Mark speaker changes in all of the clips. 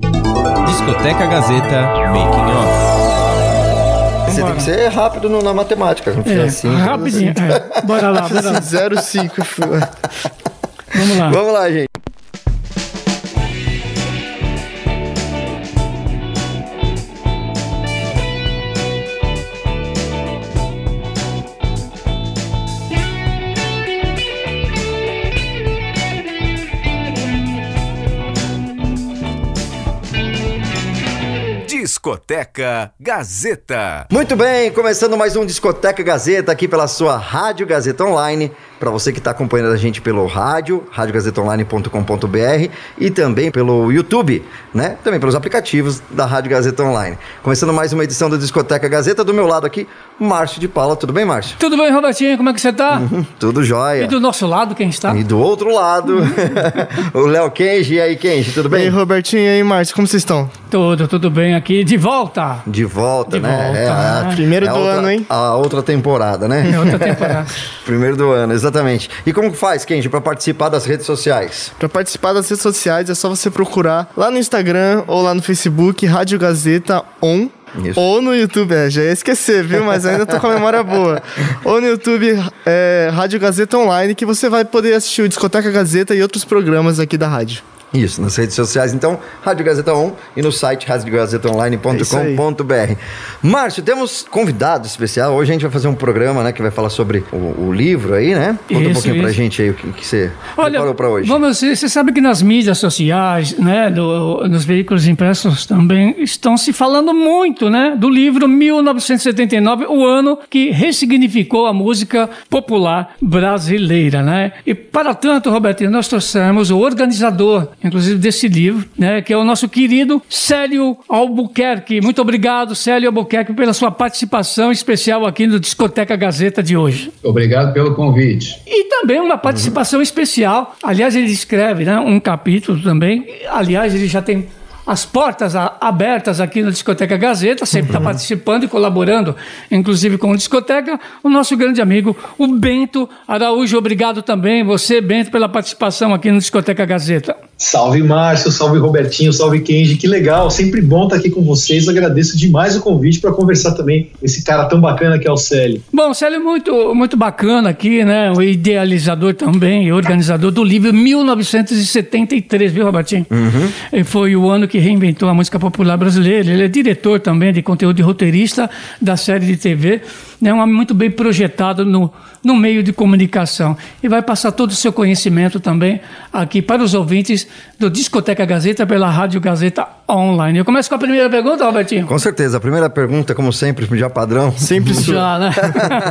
Speaker 1: Discoteca Gazeta Making Off.
Speaker 2: Você tem que ser rápido no- na matemática. Não
Speaker 3: É,
Speaker 2: assim.
Speaker 3: rapidinho. É. Bora lá, bora lá.
Speaker 4: 05.
Speaker 3: Vamos lá.
Speaker 2: Vamos lá, gente.
Speaker 5: Discoteca Gazeta.
Speaker 2: Muito bem, começando mais um Discoteca Gazeta aqui pela sua Rádio Gazeta Online. Para você que está acompanhando a gente pelo rádio, radiogazetaonline.com.br e também pelo YouTube, né? Também pelos aplicativos da Rádio Gazeta Online. Começando mais uma edição do Discoteca Gazeta. Do meu lado aqui, Márcio de Paula. Tudo bem, Márcio?
Speaker 3: Tudo bem, Robertinho? Como é que você tá?
Speaker 2: Tudo jóia.
Speaker 3: E do nosso lado, quem está?
Speaker 2: E do outro lado, o Léo Kenji. E aí, Kenji, tudo
Speaker 4: E aí,
Speaker 2: bem?
Speaker 4: Robertinho, e aí, Márcio, como vocês estão?
Speaker 3: Tudo, tudo bem aqui. De volta.
Speaker 2: De volta,
Speaker 3: De
Speaker 2: né?
Speaker 3: volta,
Speaker 2: É, a-
Speaker 3: né?
Speaker 4: Primeiro
Speaker 2: é
Speaker 4: do
Speaker 2: outra-
Speaker 4: ano, hein?
Speaker 2: A outra temporada, né?
Speaker 3: É outra temporada.
Speaker 2: Primeiro do ano, exatamente. E como faz, Kenji, para participar das redes sociais?
Speaker 4: Pra participar das redes sociais é só você procurar lá no Instagram ou lá no Facebook, Rádio Gazeta On.
Speaker 2: Isso.
Speaker 4: Ou no YouTube, é, já ia esquecer, viu? Mas ainda tô com a memória boa. Ou no YouTube, é, Rádio Gazeta Online, que você vai poder assistir o Discoteca Gazeta e outros programas aqui da rádio.
Speaker 2: Isso, nas redes sociais, então, Rádio Gazeta On e no site radiogazetaonline.com.br. Márcio, temos convidado especial. Hoje a gente vai fazer um programa, né, que vai falar sobre o, o livro aí, né? Conta um
Speaker 3: Isso,
Speaker 2: pouquinho pra
Speaker 3: isso.
Speaker 2: gente aí o que, que você
Speaker 3: Olha,
Speaker 2: preparou pra hoje.
Speaker 3: vamos, você sabe que nas mídias sociais, né, do- nos veículos impressos também estão se falando muito, né, do livro 1979, o ano que ressignificou a música popular brasileira, né? E para tanto, Robertinho, nós trouxemos o organizador, inclusive desse livro, né, que é o nosso querido Célio Albuquerque. Muito obrigado, Célio Albuquerque, pela sua participação especial aqui no Discoteca Gazeta de hoje.
Speaker 6: Obrigado pelo convite.
Speaker 3: E também uma participação especial. Aliás, ele escreve né, um capítulo também. Aliás, ele já tem as portas a- abertas aqui no Discoteca Gazeta, sempre está participando e colaborando, inclusive com o Discoteca. O nosso grande amigo, o Bento Araújo. Obrigado também, você, Bento, pela participação aqui no Discoteca Gazeta.
Speaker 7: Salve Márcio, salve Robertinho, salve Kenji, que legal, sempre bom estar aqui com vocês. Agradeço demais o convite para conversar também com esse cara tão bacana que é o Célio.
Speaker 3: Bom, Célio, muito, muito bacana aqui, né? O idealizador também e organizador do livro 1973, viu, Robertinho? E foi o ano que reinventou a música popular brasileira. Ele é diretor também de conteúdo e roteirista da série de TV. É um homem muito bem projetado no, no meio de comunicação. E vai passar todo o seu conhecimento também aqui para os ouvintes do Discoteca Gazeta pela Rádio Gazeta Online. Eu começo com a primeira pergunta, Robertinho.
Speaker 2: Com certeza. A primeira pergunta, como sempre, já padrão.
Speaker 4: Sempre sua.
Speaker 3: Já, né?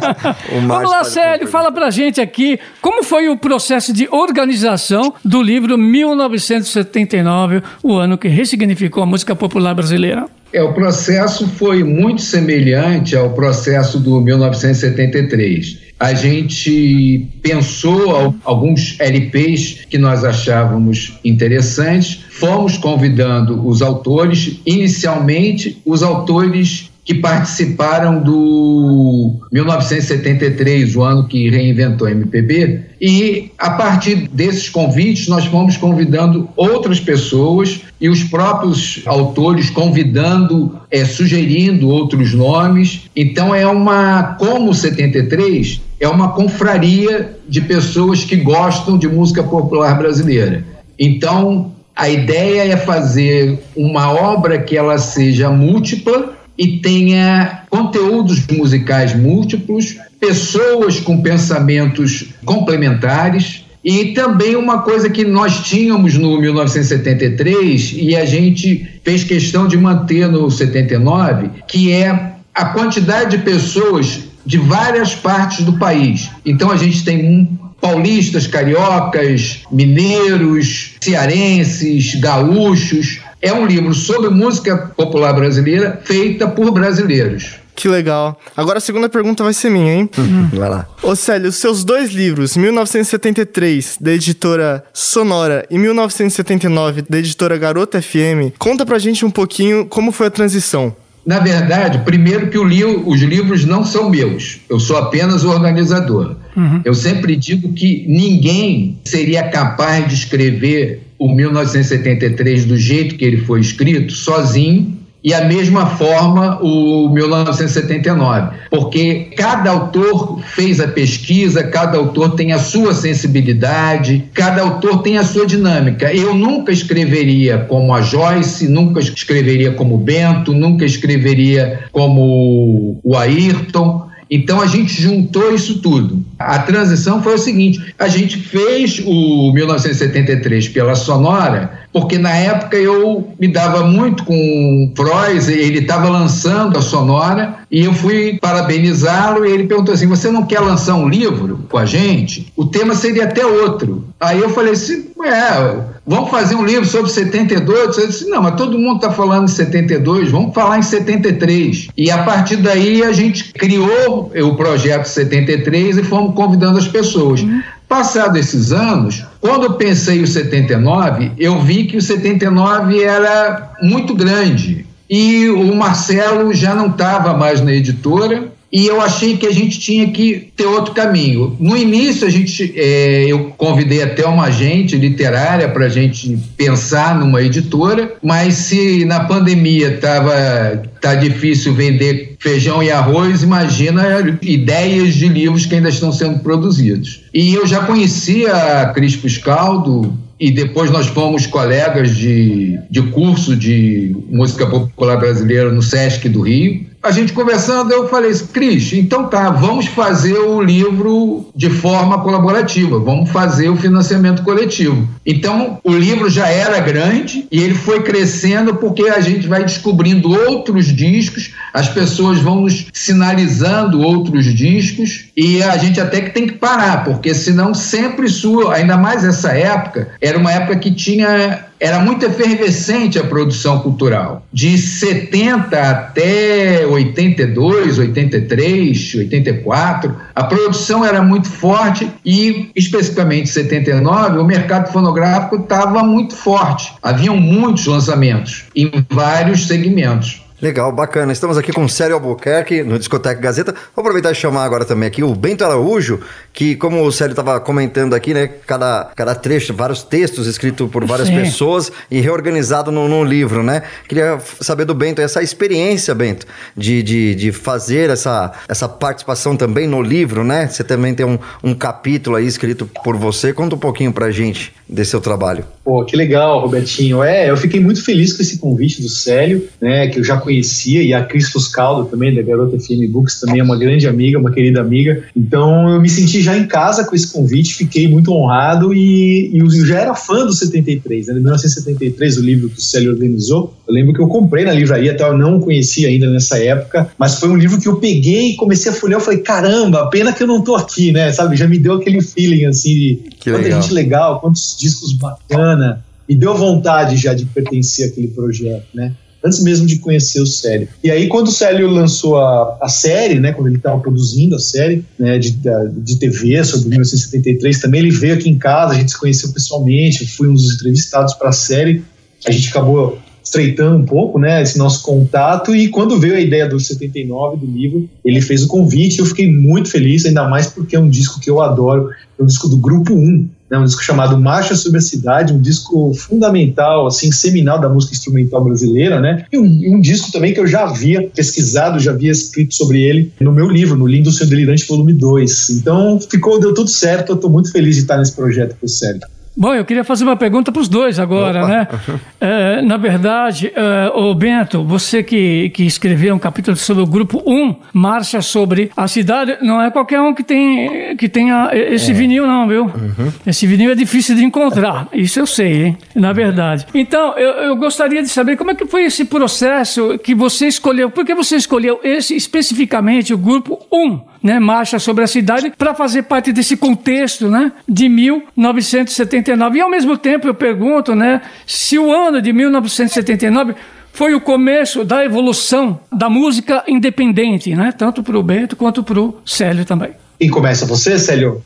Speaker 3: Vamos lá, Célio, fala pra gente aqui como foi o processo de organização do livro 1979, o ano que ressignificou a música popular brasileira.
Speaker 6: É, o processo foi muito semelhante ao processo do 1973. A gente pensou al- alguns LPs que nós achávamos interessantes, fomos convidando os autores, inicialmente os autores que participaram do 1973, o ano que reinventou a MPB, e a partir desses convites nós fomos convidando outras pessoas e os próprios autores convidando, é, sugerindo outros nomes. Então é uma, como o 73, é uma confraria de pessoas que gostam de música popular brasileira. Então a ideia é fazer uma obra que ela seja múltipla e tenha conteúdos musicais múltiplos, pessoas com pensamentos complementares e também uma coisa que nós tínhamos no 1973 e a gente fez questão de manter no 79, que é a quantidade de pessoas de várias partes do país. Então a gente tem um paulistas, cariocas, mineiros, cearenses, gaúchos. É um livro sobre música popular brasileira feita por brasileiros.
Speaker 4: Que legal. Agora a segunda pergunta vai ser minha, hein?
Speaker 2: Vai lá.
Speaker 4: Ô Célio, os seus dois livros, 1973, da editora Sonora, e 1979, da editora Garota FM, conta pra gente um pouquinho como foi a transição.
Speaker 6: Na verdade, primeiro que o li os livros não são meus, eu sou apenas o organizador. Eu sempre digo que ninguém seria capaz de escrever o 1973 do jeito que ele foi escrito, sozinho, e a mesma forma o 1979, porque cada autor fez a pesquisa, cada autor tem a sua sensibilidade, cada autor tem a sua dinâmica. Eu nunca escreveria como a Joyce, nunca escreveria como Bento, nunca escreveria como o Ayrton. Então a gente juntou isso tudo. A transição foi o seguinte: a gente fez o 1973 pela Sonora, porque na época eu me dava muito com Frois, ele estava lançando a Sonora, e eu fui parabenizá-lo, e ele perguntou assim: Você não quer lançar um livro com a gente? O tema seria até outro. Aí eu falei assim: É vamos fazer um livro sobre 72. Eu disse, não, mas todo mundo está falando em 72, vamos falar em 73. E a partir daí a gente criou o projeto 73 e fomos convidando as pessoas. Uhum. Passados esses anos, quando eu pensei o 79, eu vi que o 79 era muito grande. E o Marcelo já não estava mais na editora, e eu achei que a gente tinha que ter outro caminho. No início, a gente, é, eu convidei até uma agente literária para a gente pensar numa editora, mas se na pandemia estava tá difícil vender feijão e arroz, imagina ideias de livros que ainda estão sendo produzidos. E eu já conhecia a Cris Puscaldo, e depois nós fomos colegas de, de curso de música popular brasileira no SESC do Rio a gente conversando, eu falei assim, Cris, então tá, vamos fazer o livro de forma colaborativa, vamos fazer o financiamento coletivo. Então, o livro já era grande e ele foi crescendo porque a gente vai descobrindo outros discos, as pessoas vão nos sinalizando outros discos e a gente até que tem que parar, porque senão sempre sua, ainda mais essa época, era uma época que tinha era muito efervescente a produção cultural. De 70 até 82, 83, 84, a produção era muito forte e, especificamente 79, o mercado fonográfico estava muito forte. Haviam muitos lançamentos em vários segmentos.
Speaker 2: Legal, bacana. Estamos aqui com o Célio Albuquerque no Discoteca Gazeta. Vou aproveitar e chamar agora também aqui o Bento Araújo, que, como o Célio estava comentando aqui, né, cada, cada trecho, vários textos escritos por várias Sim. pessoas e reorganizado num, num, livro, né? Queria saber do Bento essa experiência, Bento, de, de, de fazer essa, essa participação também no livro, né? Você também tem um, um capítulo aí escrito por você. Conta um pouquinho pra gente desse seu trabalho.
Speaker 7: Pô, que legal, Robertinho. É, eu fiquei muito feliz com esse convite do Célio, né, que eu já conhecia, e a Cris Fuscaldo também, da Garota FM Books, também é uma grande amiga, uma querida amiga. Então eu me senti já em casa com esse convite, fiquei muito honrado e, e eu já era fã do 73, né, de 1973, o livro que o Célio organizou. Eu lembro que eu comprei na livraria, até eu não conhecia ainda nessa época, mas foi um livro que eu peguei e comecei a folhear. Eu falei, caramba, pena que eu não tô aqui, né? Sabe? Já me deu aquele feeling assim de que quanta legal. gente legal, quantos discos bacana. Me deu vontade já de pertencer àquele projeto, né? antes mesmo de conhecer o Célio. E aí, quando o Célio lançou a, a série, né, quando ele estava produzindo a série né, de, de TV sobre 1973, também ele veio aqui em casa, a gente se conheceu pessoalmente, eu fui um dos entrevistados para a série, a gente acabou estreitando um pouco, né, esse nosso contato e quando veio a ideia do 79 do livro, ele fez o convite, eu fiquei muito feliz, ainda mais porque é um disco que eu adoro, é um disco do Grupo 1, né, um disco chamado Marcha sobre a Cidade, um disco fundamental, assim, seminal da música instrumental brasileira, né? E um, um, disco também que eu já havia pesquisado, já havia escrito sobre ele no meu livro, no Lindo Seu Delirante Volume 2. Então, ficou, deu tudo certo, eu estou muito feliz de estar nesse projeto com o Sérgio.
Speaker 3: Bom, eu queria fazer uma pergunta para os dois agora, Opa. né? É, na verdade, é, o Bento, você que, que escreveu um capítulo sobre o grupo 1, Marcha sobre a cidade, não é qualquer um que tem que tenha esse é. vinil, não, viu? Uhum. Esse vinil é difícil de encontrar, isso eu sei, hein? Na verdade. Então, eu, eu gostaria de saber como é que foi esse processo que você escolheu, por que você escolheu esse especificamente, o grupo 1? Né, marcha sobre a cidade, para fazer parte desse contexto né, de 1979. E ao mesmo tempo eu pergunto né, se o ano de 1979 foi o começo da evolução da música independente, né, tanto para o Bento quanto para o Célio também.
Speaker 7: E começa você, Célio?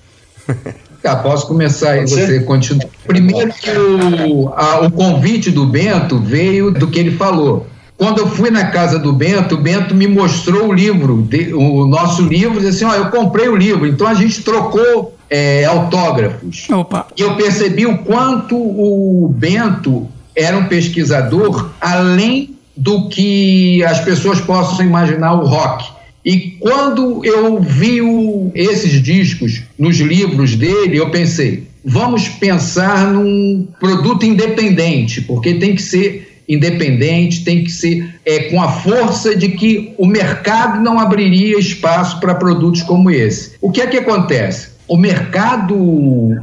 Speaker 6: Ah, posso começar aí, você, você continua. Primeiro que o, a, o convite do Bento veio do que ele falou. Quando eu fui na casa do Bento, o Bento me mostrou o livro, o nosso livro, e disse assim: ó, eu comprei o livro. Então a gente trocou é, autógrafos.
Speaker 3: Opa.
Speaker 6: E eu percebi o quanto o Bento era um pesquisador além do que as pessoas possam imaginar o rock. E quando eu vi o, esses discos nos livros dele, eu pensei, vamos pensar num produto independente, porque tem que ser independente, tem que ser é, com a força de que o mercado não abriria espaço para produtos como esse. O que é que acontece? O mercado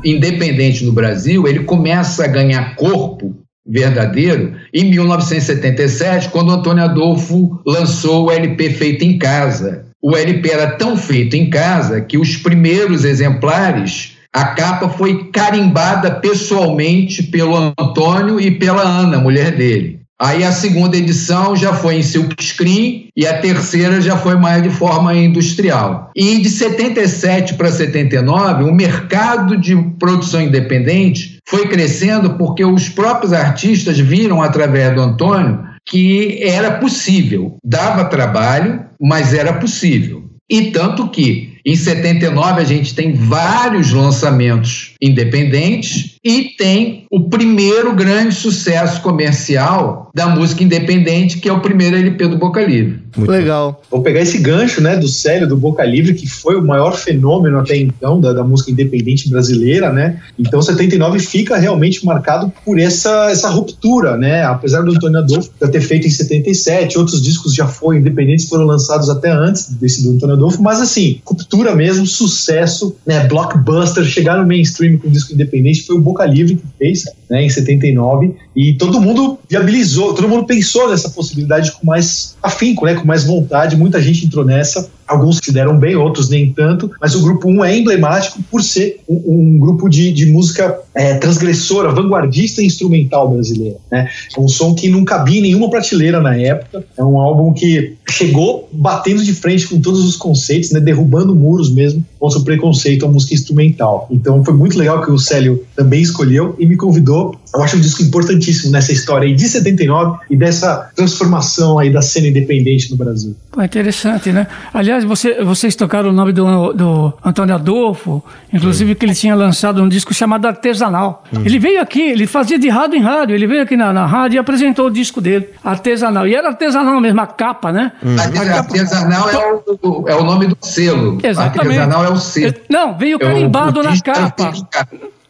Speaker 6: independente no Brasil ele começa a ganhar corpo verdadeiro em 1977, quando Antônio Adolfo lançou o LP Feito em Casa. O LP era tão feito em casa que os primeiros exemplares, a capa foi carimbada pessoalmente pelo Antônio e pela Ana, mulher dele. Aí a segunda edição já foi em silkscreen e a terceira já foi mais de forma industrial. E de 77 para 79, o mercado de produção independente foi crescendo porque os próprios artistas viram através do Antônio que era possível. Dava trabalho, mas era possível. E tanto que em 79 a gente tem vários lançamentos independentes e tem o primeiro grande sucesso comercial da música independente, que é o primeiro LP do Boca Livre.
Speaker 4: Muito Legal.
Speaker 7: Vou pegar esse gancho, né, do Célio do Boca Livre, que foi o maior fenômeno até então da, da música independente brasileira, né? Então 79 fica realmente marcado por essa, essa ruptura, né? Apesar do Antônio Adolfo já ter feito em 77, outros discos já foram independentes, foram lançados até antes desse do Antônio Adolfo, mas assim, ruptura mesmo, sucesso, né? Blockbuster, chegar no mainstream com disco independente foi o Boca Livre que fez, né, em 79, e todo mundo viabilizou, todo mundo pensou nessa possibilidade com mais afinco, né, com mais vontade, muita gente entrou nessa, alguns se deram bem, outros nem tanto, mas o grupo 1 é emblemático por ser um, um grupo de, de música é, transgressora, vanguardista e instrumental brasileira. Né? É um som que não cabia em nenhuma prateleira na época, é um álbum que chegou batendo de frente com todos os conceitos, né, derrubando muros mesmo contra o preconceito à música instrumental. Então foi muito legal que o Célio também escolheu e me convidou. Eu acho um disco importantíssimo nessa história aí de 79 e dessa transformação aí da cena independente no Brasil.
Speaker 3: Pô, interessante, né? Aliás, você, vocês tocaram o nome do, do Antônio Adolfo, inclusive que ele tinha lançado um disco chamado Artesanal. Hum. Ele veio aqui, ele fazia de rádio em rádio, ele veio aqui na, na rádio e apresentou o disco dele, Artesanal. E era artesanal mesmo, a capa, né?
Speaker 6: Hum. Artesanal é o, é o nome do selo.
Speaker 3: Exatamente.
Speaker 6: Artesanal é o selo.
Speaker 3: Não, veio carimbado na capa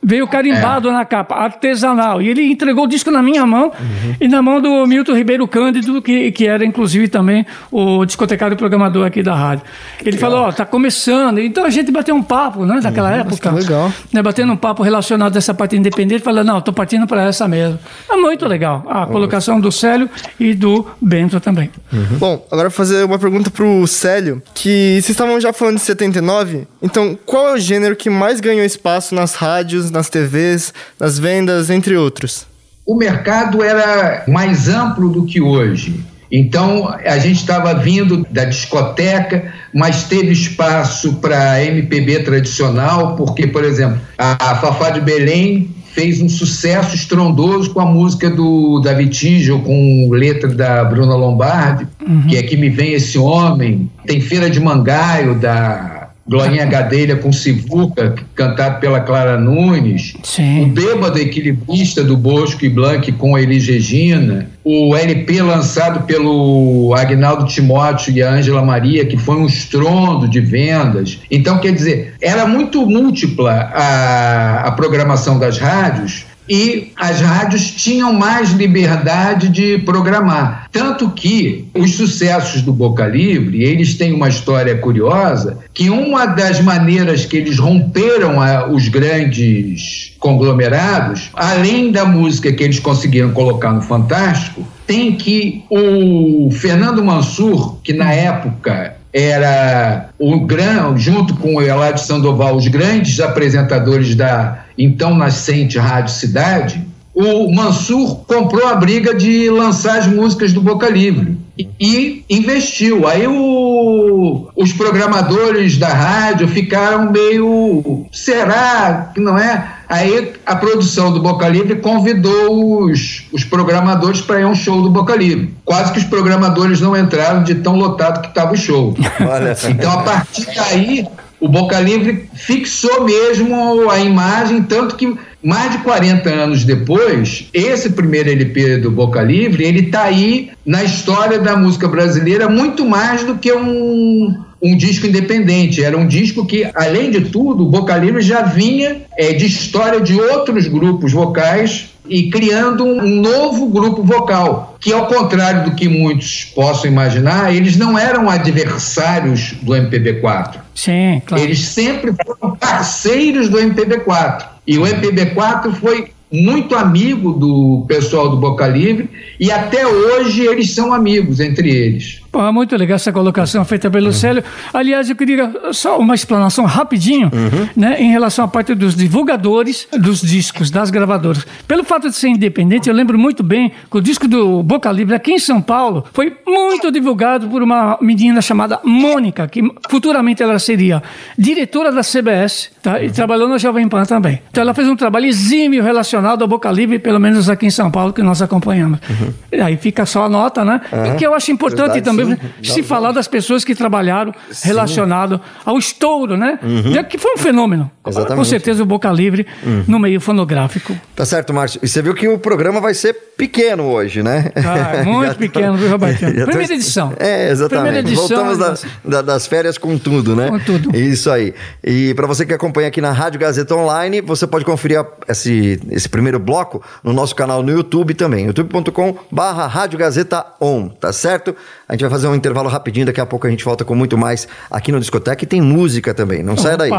Speaker 3: veio carimbado é. na capa, artesanal. E ele entregou o disco na minha mão uhum. e na mão do Milton Ribeiro Cândido, que, que era inclusive também o discotecário programador aqui da rádio. Ele legal. falou: Ó, oh, tá começando. Então a gente bateu um papo, né, daquela uhum, época.
Speaker 4: Legal.
Speaker 3: Né, batendo um papo relacionado a essa parte independente, falando: Não, tô partindo para essa mesmo. É muito legal. A colocação do Célio e do Bento também.
Speaker 4: Uhum. Bom, agora vou fazer uma pergunta pro Célio, que vocês estavam já falando de 79, então qual é o gênero que mais ganhou espaço nas rádios, nas TVs, nas vendas, entre outros?
Speaker 6: O mercado era mais amplo do que hoje. Então, a gente estava vindo da discoteca, mas teve espaço para MPB tradicional, porque, por exemplo, a, Fafá de Belém fez um sucesso estrondoso com a música do David Tigel, com letra da Bruna Lombardi, uhum. que é Que Me Vem Esse Homem. Tem Feira de Mangaio, da Glorinha Gadelha com Sivuca, cantado pela Clara Nunes.
Speaker 3: Sim.
Speaker 6: O Bêbado Equilibrista do Bosco e Blanc com Elis Regina. O LP lançado pelo Agnaldo Timóteo e a Ângela Maria, que foi um estrondo de vendas. Então, quer dizer, era muito múltipla a, a programação das rádios e as rádios tinham mais liberdade de programar. Tanto que os sucessos do Boca Livre, eles têm uma história curiosa, que uma das maneiras que eles romperam a, os grandes conglomerados, além da música que eles conseguiram colocar no Fantástico, tem que o Fernando Mansur, que na época era o gran, junto com o Eladio Sandoval, os grandes apresentadores da então nascente Rádio Cidade, o Mansur comprou a briga de lançar as músicas do Boca Livre e investiu. Aí o, os programadores da rádio ficaram meio. Será que não é? Aí a produção do Boca Livre convidou os, os programadores para ir a um show do Boca Livre. Quase que os programadores não entraram de tão lotado que estava o show. Olha. Então, a partir daí, o Boca Livre fixou mesmo a imagem, tanto que mais de 40 anos depois, esse primeiro LP do Boca Livre, ele está aí na história da música brasileira muito mais do que um, um disco independente. Era um disco que, além de tudo, o Boca Livre já vinha é, de história de outros grupos vocais e criando um novo grupo vocal, que ao contrário do que muitos possam imaginar, eles não eram adversários do MPB4.
Speaker 8: Sim, claro.
Speaker 6: Eles sempre foram parceiros do MPB4. E o MPB4 foi muito amigo do pessoal do Boca Livre e até hoje eles são amigos entre eles.
Speaker 8: Pô, muito legal essa colocação feita pelo uhum. Célio. Aliás, eu queria só uma explanação rapidinho uhum. né, em relação à parte dos divulgadores dos discos, das gravadoras. Pelo fato de ser independente, eu lembro muito bem que o disco do Boca Livre aqui em São Paulo foi muito divulgado por uma menina chamada Mônica, que futuramente ela seria diretora da CBS tá, e trabalhou na Jovem Pan também. Então ela fez um trabalho exímio relacionado ao Boca Livre, pelo menos aqui em São Paulo, que nós acompanhamos. Uhum. E aí fica só a nota, né? Uhum. Que eu acho importante Verdade, também sim. se falar das pessoas que trabalharam sim. relacionado ao estouro, né? Uhum. Que foi um fenômeno. Exatamente. Com certeza o Boca Livre uhum. no meio fonográfico.
Speaker 2: Tá certo, Márcio. E você viu que o programa vai ser pequeno hoje, né?
Speaker 8: Ah, muito pequeno, viu, Roberto? Primeira edição.
Speaker 2: É, exatamente. Primeira edição. Voltamos da, da, das férias com tudo, né?
Speaker 8: Com tudo.
Speaker 2: Isso aí. E para você que acompanha aqui na Rádio Gazeta Online, você pode conferir esse, esse primeiro bloco no nosso canal no YouTube também. youtube.com barra Rádio Gazeta On, tá certo? A gente vai fazer um intervalo rapidinho, daqui a pouco a gente volta com muito mais aqui no Discoteca e tem música também. Não Opa. sai daí.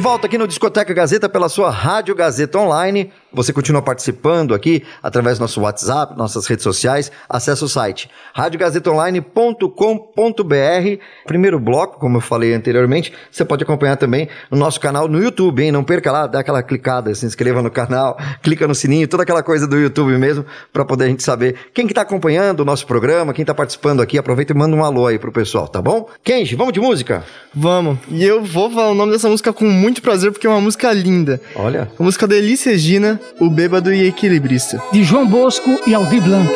Speaker 2: Volta aqui no Discoteca Gazeta pela sua Rádio Gazeta Online. Você continua participando aqui através do nosso WhatsApp, nossas redes sociais. Acesse o site radiogazetaonline.com.br. Primeiro bloco, como eu falei anteriormente, você pode acompanhar também no nosso canal no YouTube, hein? Não perca lá, dá aquela clicada, se inscreva no canal, clica no sininho, toda aquela coisa do YouTube mesmo, para poder a gente saber quem que tá acompanhando o nosso programa, quem tá participando aqui. Aproveita e manda um alô aí pro pessoal, tá bom? Kenji, vamos de música?
Speaker 4: Vamos. E eu vou falar o nome dessa música com muito prazer porque é uma música linda.
Speaker 2: Olha.
Speaker 4: A música da Elis Regina, O Bêbado e Equilibrista.
Speaker 8: De João Bosco e Aldir Blanc.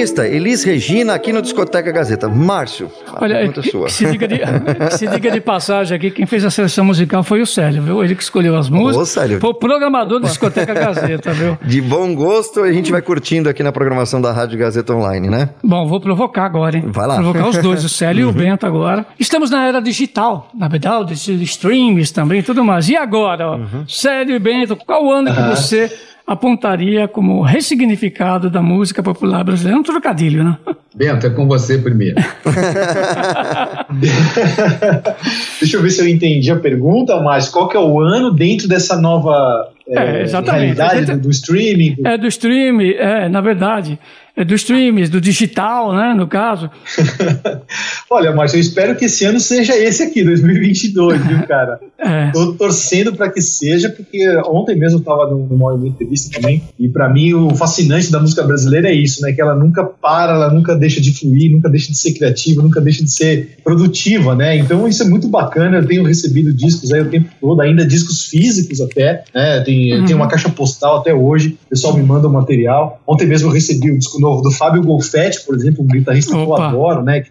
Speaker 9: A
Speaker 2: Equilibrista, Elis Regina, aqui no Discoteca Gazeta. Márcio, a
Speaker 3: Olha,
Speaker 2: pergunta é
Speaker 3: que-
Speaker 2: sua.
Speaker 3: que se, diga de, se diga de passagem aqui, quem fez a seleção musical foi o Célio, viu? Ele que escolheu as músicas.
Speaker 2: Célio.
Speaker 3: Foi o programador da Discoteca Gazeta, viu?
Speaker 2: De bom gosto, a gente vai curtindo aqui na programação da Rádio Gazeta Online, né?
Speaker 3: Bom, vou provocar agora, hein?
Speaker 2: Vai lá. Uhum.
Speaker 3: Provocar os dois, o Célio e o Bento agora. Estamos na era digital, na verdade, de streams também e tudo mais. E agora, ó,
Speaker 2: Uhum.
Speaker 3: Célio e Bento, qual ano que você apontaria como ressignificado da música popular brasileira? É um trocadilho, né?
Speaker 6: Bento, é com você primeiro.
Speaker 7: Deixa eu ver se eu entendi a pergunta, mas qual que é o ano dentro dessa nova
Speaker 3: É, exatamente.
Speaker 7: realidade do, do streaming? do-
Speaker 3: É do stream, é, na verdade, é do streams, do digital, né, no caso.
Speaker 7: Olha, Márcio, eu espero que esse ano seja esse aqui, 2022, viu, cara?
Speaker 3: É.
Speaker 7: Tô torcendo para que seja, porque ontem mesmo eu estava numa numa entrevista também, e para mim o fascinante da música brasileira é isso, né? Que ela nunca para, ela nunca deixa de fluir, nunca deixa de ser criativa, nunca deixa de ser produtiva, né? Então isso é muito bacana. Eu tenho recebido discos aí o tempo todo, ainda discos físicos até, né? Tem,
Speaker 3: Uhum.
Speaker 7: tem uma caixa postal até hoje, o pessoal me manda o material. Ontem mesmo eu recebi o disco novo do Fábio Golfetti, por exemplo, um guitarrista que eu
Speaker 3: Opa.
Speaker 7: adoro, né?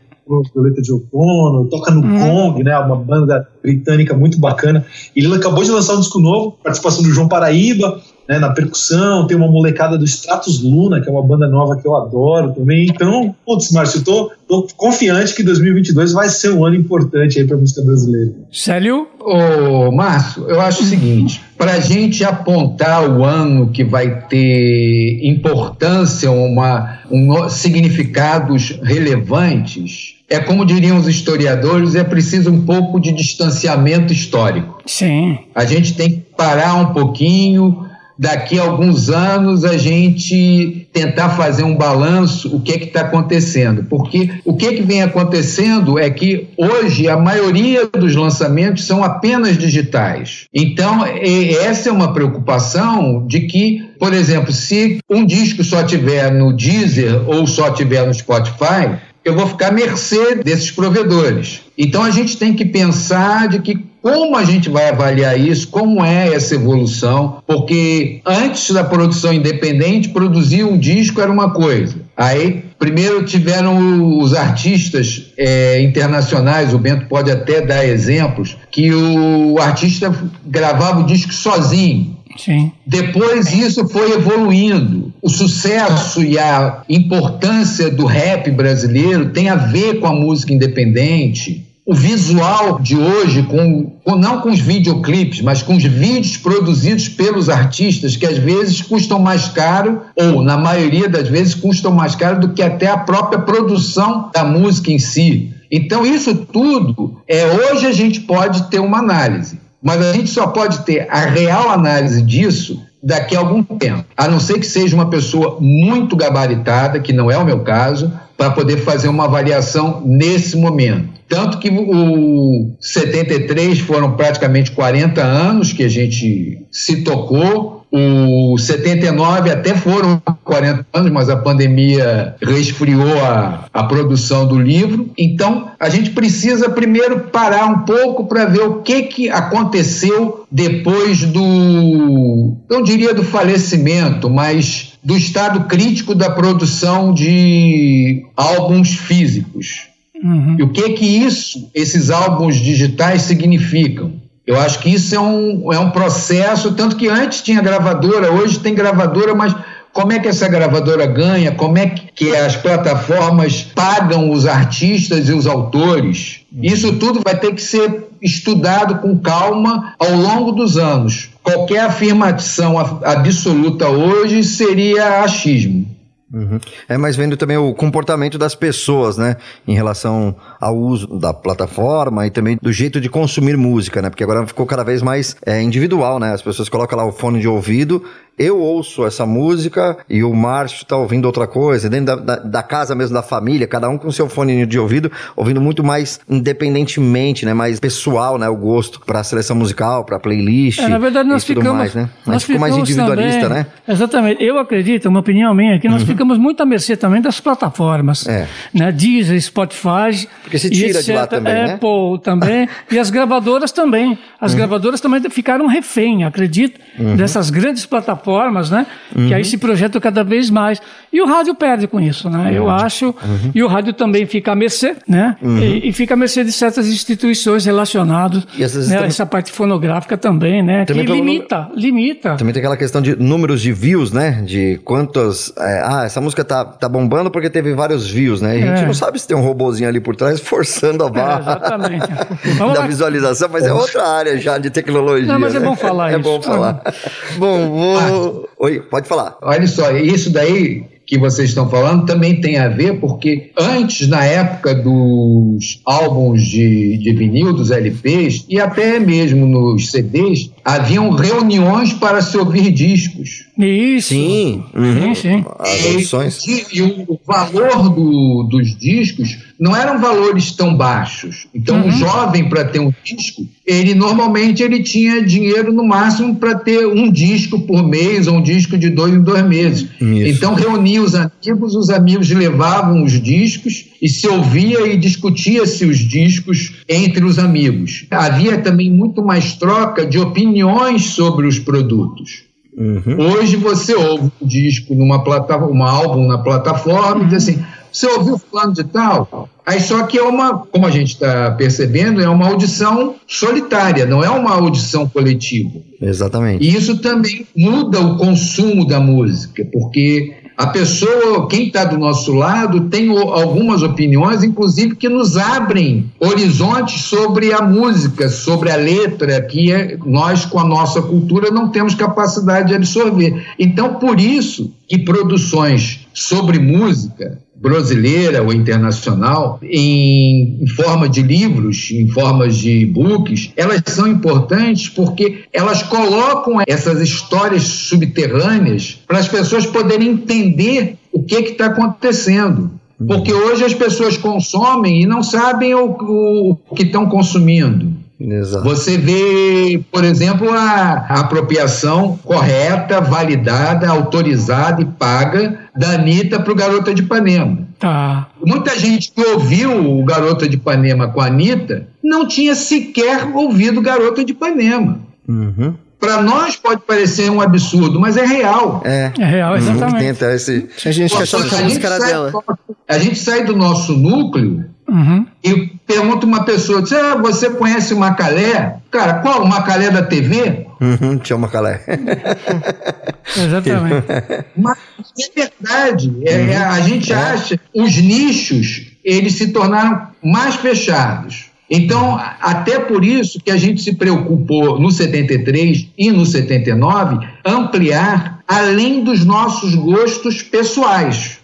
Speaker 7: Violeta de Outono, toca no. Kong, né? Uma banda britânica muito bacana. E ele acabou de lançar um disco novo, participação do João Paraíba, né, na percussão, tem uma molecada do Stratus Luna, que é uma banda nova que eu adoro também. Então, putz, Márcio, eu tô, tô confiante que 2022 vai ser um ano importante aí pra música brasileira.
Speaker 3: Célio?
Speaker 6: Ô, Márcio, eu acho o seguinte: para a gente apontar o ano que vai ter importância, uma, um, significados relevantes, é como diriam os historiadores, é preciso um pouco de distanciamento histórico.
Speaker 3: Sim.
Speaker 6: A gente tem que parar um pouquinho. Daqui a alguns anos a gente tentar fazer um balanço o que que está acontecendo, porque o que que vem acontecendo é que hoje a maioria dos lançamentos são apenas digitais. Então essa é uma preocupação de que, por exemplo, se um disco só tiver no Deezer ou só tiver no Spotify, eu vou ficar à mercê desses provedores. Então a gente tem que pensar de que como a gente vai avaliar isso, como é essa evolução, porque antes da produção independente, produzir um disco era uma coisa. Aí, primeiro tiveram os artistas eh, internacionais, o Bento pode até dar exemplos, que o artista gravava o disco sozinho.
Speaker 3: Sim.
Speaker 6: Depois isso foi evoluindo. O sucesso e a importância do rap brasileiro tem a ver com a música independente. O visual de hoje, com, com- não com os videoclipes, mas com os vídeos produzidos pelos artistas, que às vezes custam mais caro, ou na maioria das vezes custam mais caro do que até a própria produção da música em si. Então, isso tudo, é, hoje a gente pode ter uma análise. Mas a gente só pode ter a real análise disso daqui a algum tempo. A não ser que seja uma pessoa muito gabaritada, que não é o meu caso, para poder fazer uma avaliação nesse momento. Tanto que o 73 foram praticamente 40 anos que a gente se tocou. O 79 até foram 40 anos, mas a pandemia resfriou a, a produção do livro. Então, a gente precisa primeiro parar um pouco para ver o que, que aconteceu depois do, não diria do falecimento, mas do estado crítico da produção de álbuns físicos.
Speaker 3: Uhum.
Speaker 6: E o que que isso, esses álbuns digitais significam? Eu acho que isso é um, é um processo, tanto que antes tinha gravadora, hoje tem gravadora, mas como é que essa gravadora ganha? Como é que as plataformas pagam os artistas e os autores? Isso tudo vai ter que ser estudado com calma ao longo dos anos. Qualquer afirmação absoluta hoje seria achismo.
Speaker 2: Uhum. É, mas vendo também o comportamento das pessoas, né? Em relação ao uso da plataforma e também do jeito de consumir música, né? Porque agora ficou cada vez mais é, individual, né? As pessoas colocam lá o fone de ouvido, eu ouço essa música e o Márcio tá ouvindo outra coisa, dentro da, da, da casa mesmo, da família, cada um com seu fone de ouvido, ouvindo muito mais independentemente, né? Mais pessoal, né? O gosto pra seleção musical, pra playlist.
Speaker 3: É, na verdade, nós ficamos.
Speaker 2: mais, né?
Speaker 3: nós
Speaker 2: ficou mais
Speaker 3: ficamos
Speaker 2: individualista,
Speaker 3: também-
Speaker 2: né?
Speaker 3: Exatamente. Eu acredito, uma opinião minha aqui, nós ficamos muito à mercê também das plataformas.
Speaker 2: É.
Speaker 3: Né? Deezer, Spotify.
Speaker 2: Porque se tira de lá também, né?
Speaker 3: Apple também. e as gravadoras também. As gravadoras também ficaram refém, acredito, dessas grandes plataformas plataformas, né? Que
Speaker 2: Uhum.
Speaker 3: aí se projeta cada vez mais. E o rádio perde com isso, né? Eu acho.
Speaker 2: Uhum.
Speaker 3: E o rádio também fica à mercê, né? E, e fica à mercê de certas instituições relacionadas.
Speaker 2: E essas
Speaker 3: né? Essa parte fonográfica também, né?
Speaker 2: Também
Speaker 3: que limita, limita.
Speaker 2: Também tem aquela questão de números de views, né? De quantos. é, ah, essa música tá, tá bombando porque teve vários views, né? E a gente
Speaker 3: É.
Speaker 2: não sabe se tem um robozinho ali por trás forçando a
Speaker 3: É,
Speaker 2: barra
Speaker 3: exatamente. Vamos
Speaker 2: da visualização, mas é outra área já de tecnologia.
Speaker 3: Não, mas é
Speaker 2: né?
Speaker 3: bom falar
Speaker 2: É
Speaker 3: isso.
Speaker 2: bom falar. bom, vou. Oi, pode falar.
Speaker 6: Olha só, isso daí que vocês estão falando também tem a ver porque antes, na época dos álbuns de, de vinil, dos LPs, e até mesmo nos CDs, haviam reuniões para se ouvir discos.
Speaker 3: Isso.
Speaker 2: Sim. uhum.
Speaker 3: Sim, sim.
Speaker 2: As audições.
Speaker 6: E, e o valor do- dos discos não eram valores tão baixos. Então, o jovem, para ter um disco, ele normalmente ele tinha dinheiro no máximo para ter um disco por mês ou um disco de dois em dois meses.
Speaker 2: Isso.
Speaker 6: Então, reunia os amigos, os amigos levavam os discos e se ouvia e discutia-se os discos entre os amigos. Havia também muito mais troca de opiniões sobre os produtos. Hoje você ouve um disco numa plataforma, um álbum na plataforma e diz assim, você ouviu fulano de tal? Aí só que é uma, como a gente está percebendo, é uma audição solitária, não é uma audição coletiva.
Speaker 2: Exatamente.
Speaker 6: E isso também muda o consumo da música, porque a pessoa, quem está do nosso lado, tem algumas opiniões, inclusive que nos abrem horizontes sobre a música, sobre a letra, que é- nós, com a nossa cultura, não temos capacidade de absorver. Então, por isso que produções sobre música brasileira ou internacional, em, em forma de livros, em formas de e-books, elas são importantes porque elas colocam essas histórias subterrâneas para as pessoas poderem entender o que está acontecendo. Porque hoje as pessoas consomem e não sabem o, o- o que estão consumindo.
Speaker 2: Exato.
Speaker 6: Você vê, por exemplo, a a apropriação correta, validada, autorizada e paga da Anitta para o Garota de Ipanema.
Speaker 3: Tá.
Speaker 6: Muita gente que ouviu o Garota de Ipanema com a Anitta não tinha sequer ouvido Garota de Ipanema.
Speaker 2: Uhum.
Speaker 6: Para nós pode parecer um absurdo, mas é real.
Speaker 2: É.
Speaker 3: É real,
Speaker 2: Uhum.
Speaker 3: exatamente.
Speaker 2: Tem até esse.
Speaker 4: Tinha gente que achava que a
Speaker 6: gente
Speaker 4: música era
Speaker 6: sai
Speaker 4: dela.
Speaker 6: do- a gente sai do nosso núcleo
Speaker 3: Uhum.
Speaker 6: e pergunta uma pessoa, diz, ah, você conhece o Macalé? Cara, qual? O Macalé da TV?
Speaker 2: Uhum, tinha uma calé.
Speaker 3: Exatamente.
Speaker 6: Mas é verdade. É, é, a gente acha os nichos eles se tornaram mais fechados. Então, até por isso que a gente se preocupou no 73 e no 79 ampliar além dos nossos gostos pessoais.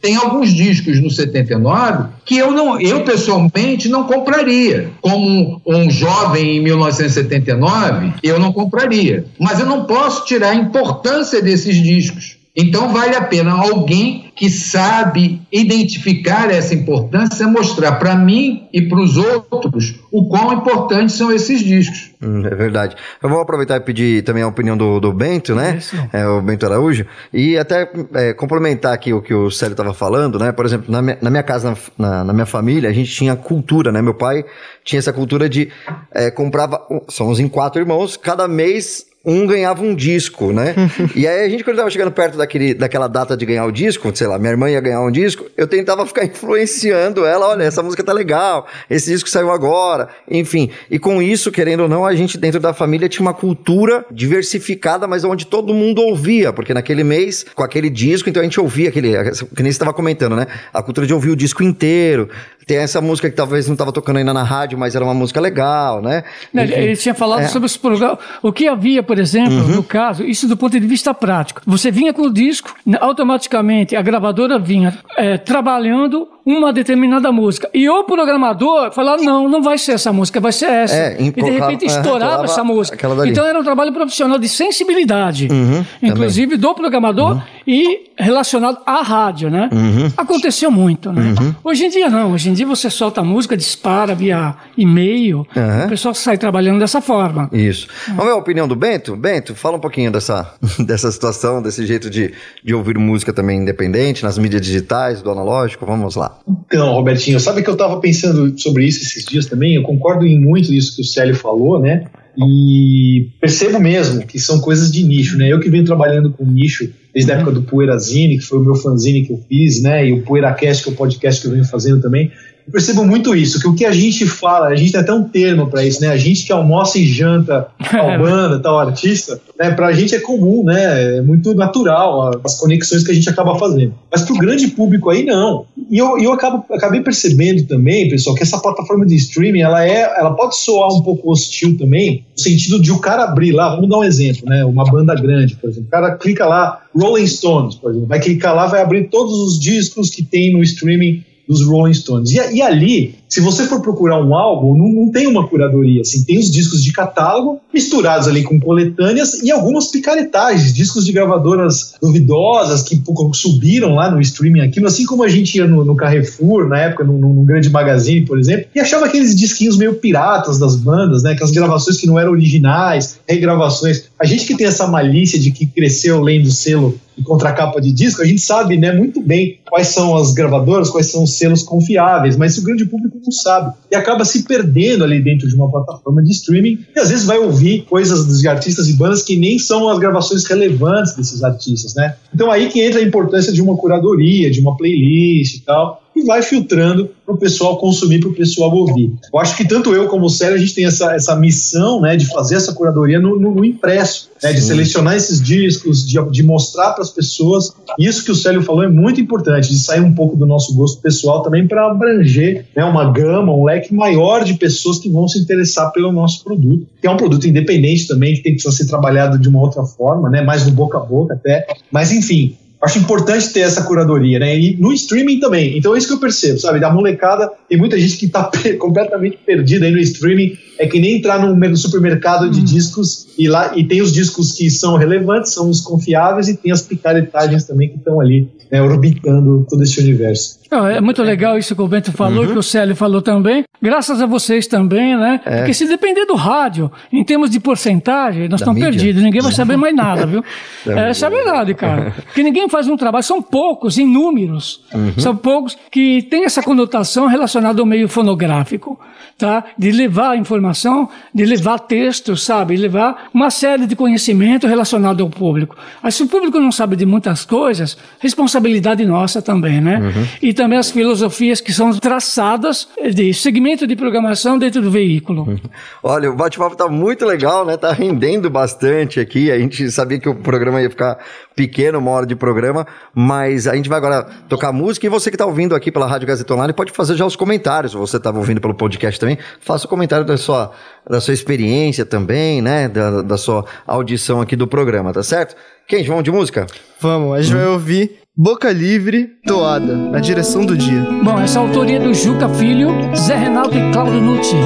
Speaker 6: Tem alguns discos no 79 que eu não, eu pessoalmente não compraria. Como um jovem em 1979, eu não compraria. Mas eu não posso tirar a importância desses discos. Então vale a pena alguém que sabe identificar essa importância mostrar para mim e para os outros o quão importantes são esses discos.
Speaker 2: Hum, É verdade. Eu vou aproveitar e pedir também a opinião do, do Bento, né? É, o Bento Araújo. E até é, complementar aqui o que o Célio estava falando, né? Por exemplo, na minha, na minha casa, na, na- na minha família, a gente tinha cultura, né? Meu pai tinha essa cultura de é, comprava. Somos em quatro irmãos, cada mês. Um ganhava um disco, né? e aí a gente, quando tava chegando perto daquele, daquela data de ganhar o disco, sei lá, minha irmã ia ganhar um disco, eu tentava ficar influenciando ela, olha, essa música tá legal, esse disco saiu agora, enfim. E com isso, querendo ou não, a gente dentro da família tinha uma cultura diversificada, mas onde todo mundo ouvia, porque naquele mês, com aquele disco, então a gente ouvia aquele, que nem você estava comentando, né? A cultura de ouvir o disco inteiro. Tem essa música que talvez não estava tocando ainda na rádio, mas era uma música legal, né?
Speaker 3: Né,
Speaker 2: Enfim.
Speaker 3: Ele tinha falado
Speaker 2: É.
Speaker 3: sobre os programas. O que havia, por exemplo,
Speaker 2: Uhum.
Speaker 3: no caso, isso do ponto de vista prático. Você vinha com o disco, automaticamente a gravadora vinha é, trabalhando uma determinada música. E o programador falava: não, não vai ser essa música, vai ser essa.
Speaker 2: É,
Speaker 3: e de repente
Speaker 2: é,
Speaker 3: estourava essa música. Então era um trabalho profissional de sensibilidade,
Speaker 2: Uhum,
Speaker 3: inclusive do programador e relacionado à rádio, né?
Speaker 2: Uhum.
Speaker 3: Aconteceu muito, né? Hoje em dia não, hoje em dia você solta a música, dispara via e-mail,
Speaker 2: Uhum.
Speaker 3: o pessoal sai trabalhando dessa forma.
Speaker 2: Isso. Vamos ver a opinião do Bento? Bento, fala um pouquinho dessa, dessa situação, desse jeito de, de ouvir música também independente, nas mídias digitais, do analógico. Vamos lá.
Speaker 7: Então, Robertinho, sabe que eu estava pensando sobre isso esses dias também? Eu concordo em muito isso que o Célio falou, né? E percebo mesmo que são coisas de nicho, né? Eu que venho trabalhando com nicho desde a época do Poeirazine, que foi o meu fanzine que eu fiz, né? E o Poeiracast, que é o podcast que eu venho fazendo também. Eu percebo muito isso, que o que a gente fala, a gente tem até um termo para isso, né? A gente que almoça e janta tal banda, tal artista, né? Pra gente é comum, né? É muito natural as conexões que a gente acaba fazendo. Mas pro grande público aí, não. E eu, eu acabo, acabei percebendo também, pessoal, que essa plataforma de streaming, ela, é, ela pode soar um pouco hostil também, no sentido de o cara abrir lá, vamos dar um exemplo, né? Uma banda grande, por exemplo. O cara clica lá, Rolling Stones, por exemplo, vai clicar lá, vai abrir todos os discos que tem no streaming dos Rolling Stones. E, e, ali, se você for procurar um álbum, não, não, tem uma curadoria, assim, tem os discos de catálogo misturados ali com coletâneas e algumas picaretagens, discos de gravadoras duvidosas que subiram lá no streaming aquilo, assim como a gente ia no, no Carrefour, na época, num, grande magazine, por exemplo, e achava aqueles disquinhos meio piratas das bandas, né, aquelas gravações que não eram originais, regravações. A gente que tem essa malícia de que cresceu lendo selo e contracapa de disco, a gente sabe né, muito bem quais são as gravadoras, quais são os selos confiáveis, mas o grande público não sabe. E acaba se perdendo ali dentro de uma plataforma de streaming e às vezes vai ouvir coisas de artistas e bandas que nem são as gravações relevantes desses artistas, né? Então aí que entra a importância de uma curadoria, de uma playlist e tal e vai filtrando para o pessoal consumir, para o pessoal ouvir. Eu acho que tanto eu como o Célio, a gente tem essa, essa missão né, de fazer essa curadoria no, no, no impresso, né, de selecionar esses discos, de, de mostrar para as pessoas. Isso que o Célio falou é muito importante, de sair um pouco do nosso gosto pessoal também para abranger né, uma gama, um leque maior de pessoas que vão se interessar pelo nosso produto, que é um produto independente também, que tem que ser trabalhado de uma outra forma, né, mais no boca a boca até. Mas enfim, acho importante ter essa curadoria, né? E no streaming também. Então é isso que eu percebo, sabe? Da molecada, tem muita gente que está completamente perdida aí no streaming. É que nem entrar no supermercado de hum. discos e lá e tem os discos que são relevantes, são os confiáveis e tem as picaretagens também que estão ali né, orbitando todo esse universo.
Speaker 3: Não, é muito legal isso que o Bento falou, uhum. que o Célio falou também. Graças a vocês também, né? É. Porque se depender do rádio, em termos de porcentagem, nós estamos perdidos. Ninguém vai saber mais nada, viu? É, essa é verdade, cara. Porque ninguém faz um trabalho. São poucos, em números. Uhum. São poucos que têm essa conotação relacionada ao meio fonográfico, tá? De levar informação, de levar texto, sabe? Levar uma série de conhecimento relacionado ao público. Mas se o público não sabe de muitas coisas, responsabilidade nossa também, né? Uhum. E também as filosofias que são traçadas de segmento de programação dentro do veículo.
Speaker 2: Olha, o bate-papo está muito legal, né? Tá rendendo bastante aqui. A gente sabia que o programa ia ficar pequeno, uma hora de programa, mas a gente vai agora tocar música e você que está ouvindo aqui pela Rádio Gazeta Online pode fazer já os comentários. Você estava ouvindo pelo podcast também, faça o comentário da sua, da sua experiência também, né? Da, da sua audição aqui do programa, tá certo? Quem? Vamos de música?
Speaker 4: Vamos, a gente hum. vai ouvir Boca Livre, Toada, na direção do dia.
Speaker 3: Bom, essa autoria do Juca Filho, Zé Renato e Claudio Nucci.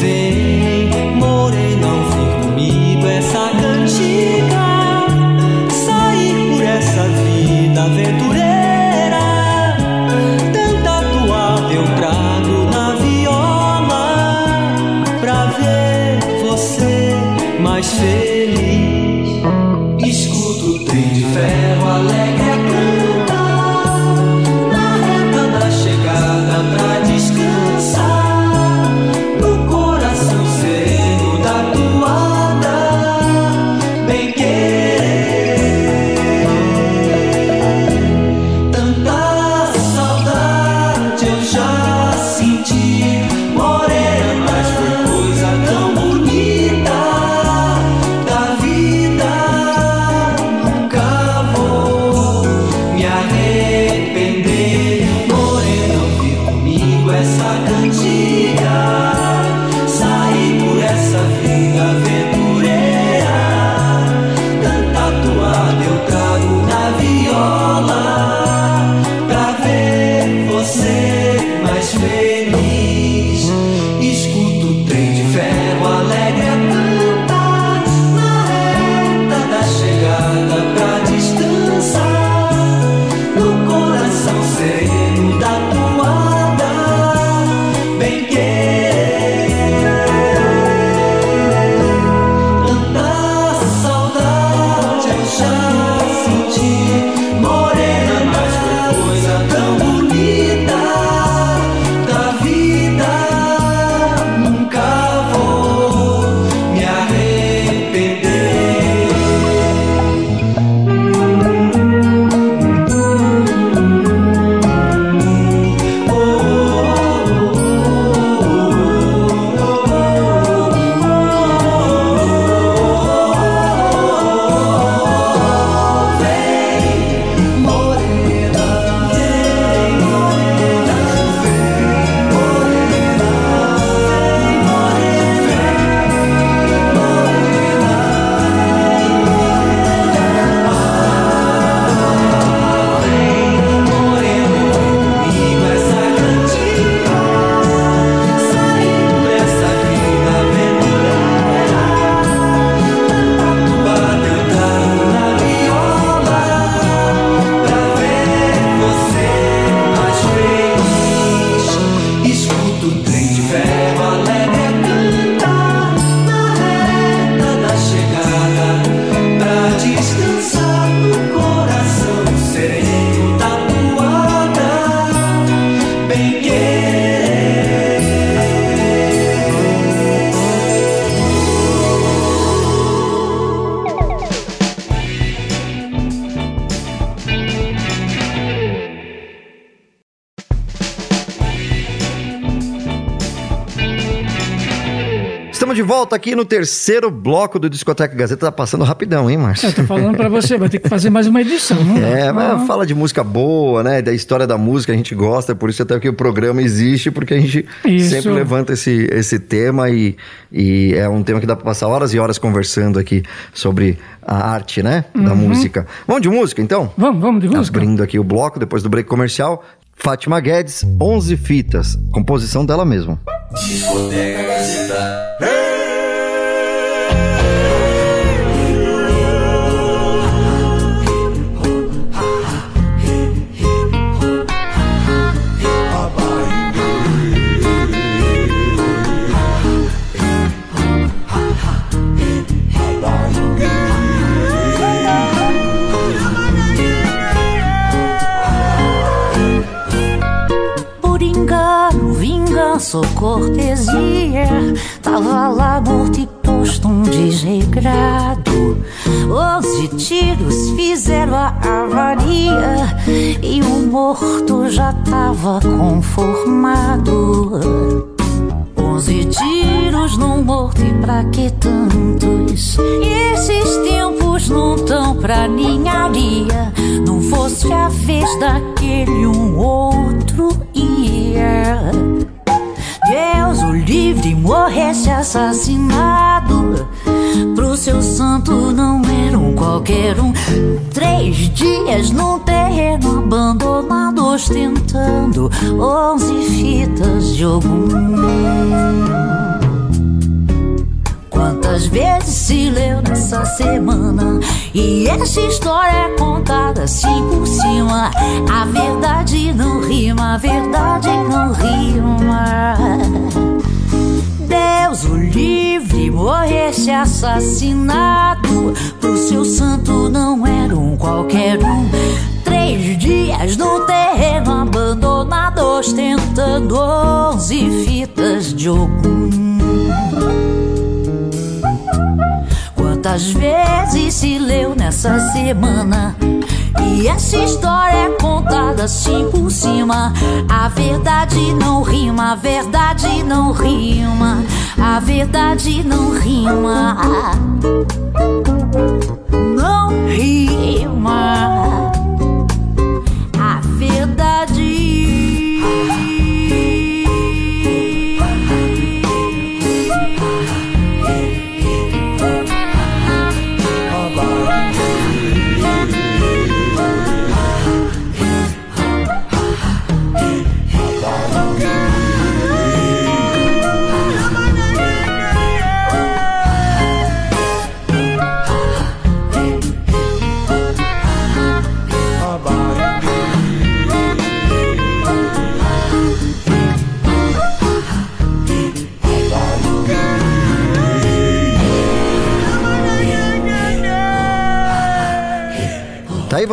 Speaker 10: Vem, morena, ouvir comigo essa cantiga. Sair por essa vida aventureira. Tanta toada eu trago na viola. Mais feliz. Escuto o trem de ferro alegre
Speaker 2: aqui no terceiro bloco do Discoteca Gazeta. Tá passando rapidão, hein, Márcio?
Speaker 3: Eu tô falando pra você, vai ter que fazer mais uma edição, dá?
Speaker 2: É, mas
Speaker 3: Ah.
Speaker 2: fala de música boa, né? Da história da música, a gente gosta, por isso até que o programa existe, porque a gente
Speaker 3: Isso.
Speaker 2: sempre levanta esse, esse tema e, e é um tema que dá pra passar horas e horas conversando aqui sobre a arte, né? Da música. Vamos de música, então?
Speaker 3: Vamos, vamos de Uhum. música.
Speaker 2: Abrindo aqui o bloco, depois do break comercial. Fátima Guedes, 11 fitas. Composição dela mesma.
Speaker 5: Discoteca Gazeta.
Speaker 11: Vingança ou cortesia. Tava lá morto e posto um desregrado. Onze tiros fizeram a avaria. E o morto já tava conformado. Onze tiros num morto e pra que tantos? E esses tempos não tão pra ninharia. Não fosse a vez daquele um outro ia livre morresse assassinado. Pro seu santo não era um qualquer um. Três dias num terreno abandonado Ostentando onze fitas de algum Quantas vezes se leu nessa semana? E essa história é contada assim por cima. A verdade não rima, a verdade não rima Deus o livre morresse assassinado Pro seu santo não era um qualquer um. Três dias no terreno abandonado Ostentando onze fitas de algum Quantas vezes se leu nessa semana E essa história é contada assim por cima. A verdade não rima, a verdade não rima. A verdade não rima. Não rima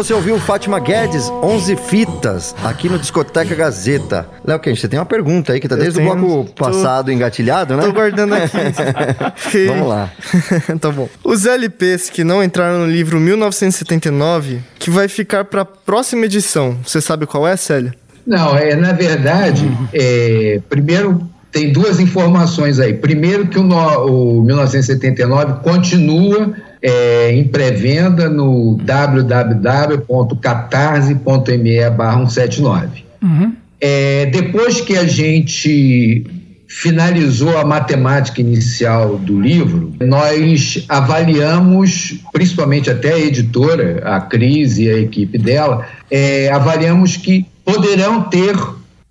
Speaker 2: você ouviu Fátima Guedes, 11 fitas, aqui no Discoteca Gazeta. Léo Quente, você tem uma pergunta aí que tá desde o
Speaker 4: tenho.
Speaker 2: bloco
Speaker 4: Tô-
Speaker 2: passado engatilhado, né?
Speaker 4: Tô guardando aqui.
Speaker 2: Vamos lá.
Speaker 4: tá bom. Os LPs que não entraram no livro 1979, que vai ficar pra próxima edição. Você sabe qual é, Célio?
Speaker 6: Não, é, na verdade, é, primeiro tem duas informações aí. Primeiro que o, no- o 1979 continua é, em pré-venda no www.catarse.me barra 179. É, depois que a gente finalizou a matemática inicial do livro, nós avaliamos, principalmente até a editora, a Cris e a equipe dela, é, avaliamos que poderão ter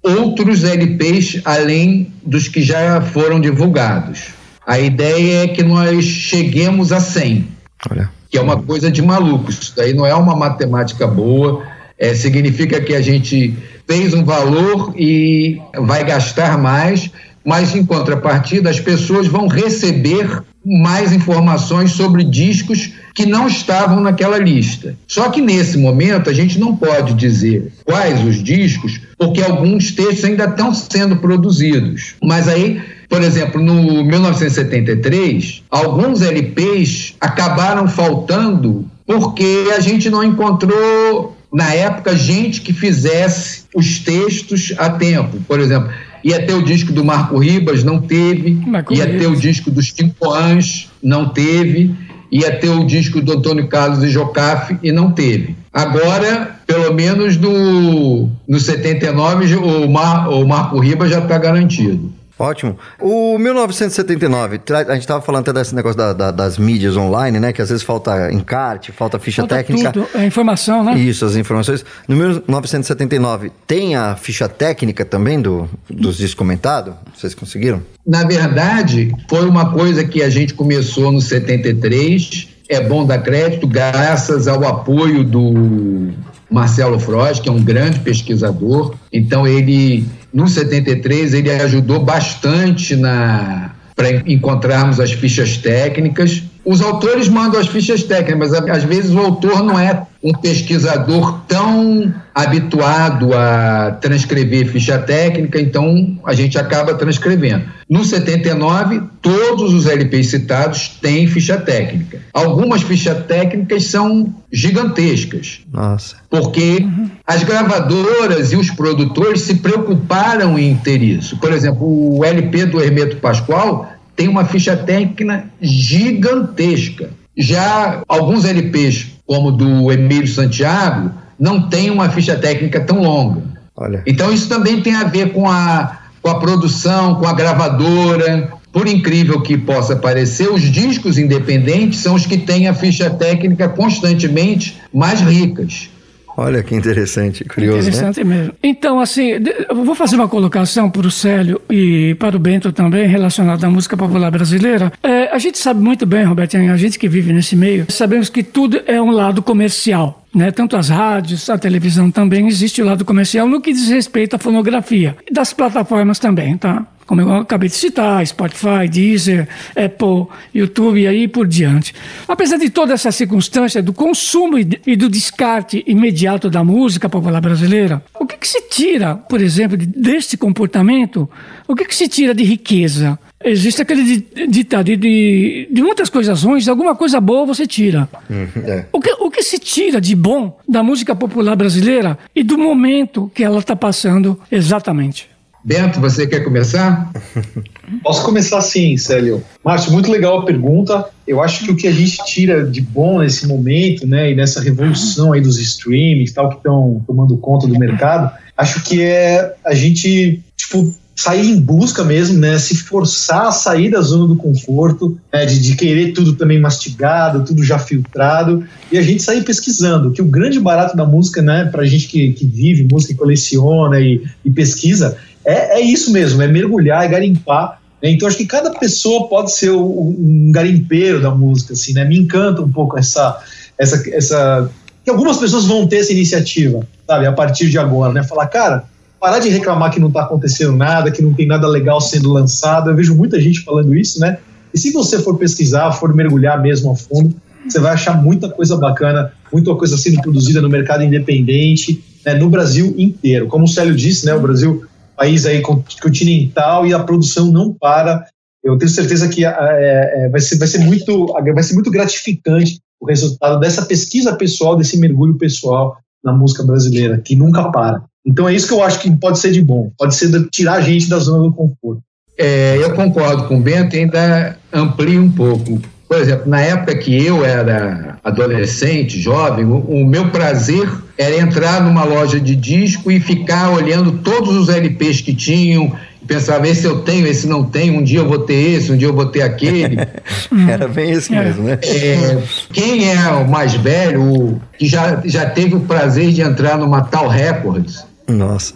Speaker 6: outros LPs além dos que já foram divulgados. A ideia é que nós cheguemos a 100
Speaker 2: Olha.
Speaker 6: que é uma coisa de malucos. Isso daí não é uma matemática boa. É, significa que a gente fez um valor e vai gastar mais, mas em contrapartida as pessoas vão receber mais informações sobre discos que não estavam naquela lista. Só que nesse momento a gente não pode dizer quais os discos, porque alguns textos ainda estão sendo produzidos. Mas aí por exemplo, no 1973, alguns LPs acabaram faltando porque a gente não encontrou, na época, gente que fizesse os textos a tempo. Por exemplo, Ia ter o disco do Marco Ribas, não teve.
Speaker 3: Marco
Speaker 6: ia
Speaker 3: Ribas.
Speaker 6: ter o disco dos Cinco Anjos, não teve. Ia ter o disco do Antônio Carlos e Jocafe e não teve. Agora, pelo menos no, no 79, o, Mar, o Marco Ribas já está garantido.
Speaker 2: Ótimo. O 1979, tra- a gente estava falando até desse negócio da- da- das mídias online, né? Que às vezes falta encarte, falta ficha
Speaker 3: Falta
Speaker 2: técnica.
Speaker 3: tudo, é informação, né?
Speaker 2: Isso, as informações. No 1979, tem a ficha técnica também do, dos discos comentados? Vocês conseguiram?
Speaker 6: Na verdade, foi uma coisa que a gente começou no 73. É bom dar crédito, graças ao apoio do Marcelo Frost, que é um grande pesquisador. Então, ele, no 73, ele ajudou bastante na para encontrarmos as fichas técnicas. Os autores mandam as fichas técnicas, mas às vezes o autor não é um pesquisador tão habituado a transcrever ficha técnica, então a gente acaba transcrevendo. No 79, todos os LPs citados têm ficha técnica. Algumas fichas técnicas são gigantescas,
Speaker 2: Nossa.
Speaker 6: porque as gravadoras e os produtores se preocuparam em ter isso. Por exemplo, o LP do Hermeto Pascoal tem uma ficha técnica gigantesca. Já alguns LPs, como o do Emílio Santiago, não tem uma ficha técnica tão longa.
Speaker 2: Olha.
Speaker 6: Então isso também tem a ver com a, com a produção, com a gravadora. Por incrível que possa parecer, os discos independentes são os que têm a ficha técnica constantemente mais ricas.
Speaker 2: Olha que interessante, curioso, né?
Speaker 3: Interessante mesmo. Então, assim, eu vou fazer uma colocação para o Célio e para o Bento também, relacionada à música popular brasileira. É, a gente sabe muito bem, Robertinho, a gente que vive nesse meio, sabemos que tudo é um lado comercial. Né? Tanto as rádios, a televisão também existe o lado comercial no que diz respeito à fonografia. E das plataformas também, tá? Como eu acabei de citar, Spotify, Deezer, Apple, YouTube e aí por diante. Apesar de toda essa circunstância do consumo e do descarte imediato da música popular brasileira, o que, que se tira, por exemplo, de- deste comportamento? O que, que se tira de riqueza? Existe aquele di- ditado de, de, de muitas coisas ruins, alguma coisa boa você tira.
Speaker 2: É.
Speaker 3: O que, o que se tira de bom da música popular brasileira e do momento que ela está passando exatamente?
Speaker 6: Bento, você quer começar?
Speaker 7: Posso começar assim, Célio? Márcio, muito legal a pergunta. Eu acho que o que a gente tira de bom nesse momento, né, e nessa revolução aí dos streamings, tal, que estão tomando conta do mercado, acho que é a gente, tipo, sair em busca mesmo, né, se forçar a sair da zona do conforto, né, de, de querer tudo também mastigado, tudo já filtrado, e a gente sair pesquisando, que o grande barato da música, né, pra gente que, que vive música, coleciona e, e pesquisa, é, é isso mesmo, é mergulhar, é garimpar. né? Então acho que cada pessoa pode ser o- um garimpeiro da música, assim, né? Me encanta um pouco essa, essa, essa, que algumas pessoas vão ter essa iniciativa, sabe? A partir de agora, né? Falar, cara, parar de reclamar que não está acontecendo nada, que não tem nada legal sendo lançado. Eu vejo muita gente falando isso, né? E se você for pesquisar, for mergulhar mesmo a fundo, você vai achar muita coisa bacana, muita coisa sendo produzida no mercado independente, né, no Brasil inteiro. Como o Célio disse, né, o Brasil país aí con- continental e a produção não para. Eu tenho certeza que ah, é, é, vai, ser, vai, ser muito, vai ser muito gratificante o resultado dessa pesquisa pessoal, desse mergulho pessoal na música brasileira, que nunca para. Então é isso que eu acho que pode ser de bom, pode ser de tirar a gente da zona do conforto.
Speaker 6: É, eu concordo com o Bento ainda amplio um pouco. Por exemplo, na época que eu era adolescente, jovem, o, o meu prazer era entrar numa loja de disco e ficar olhando todos os LPs que tinham, e pensava, esse eu tenho, esse não tenho, um dia eu vou ter esse, um dia eu vou ter aquele.
Speaker 2: Era bem isso mesmo, né?
Speaker 6: É, quem é o mais velho, o- que já, já teve o prazer de entrar numa tal Records,
Speaker 2: Nossa.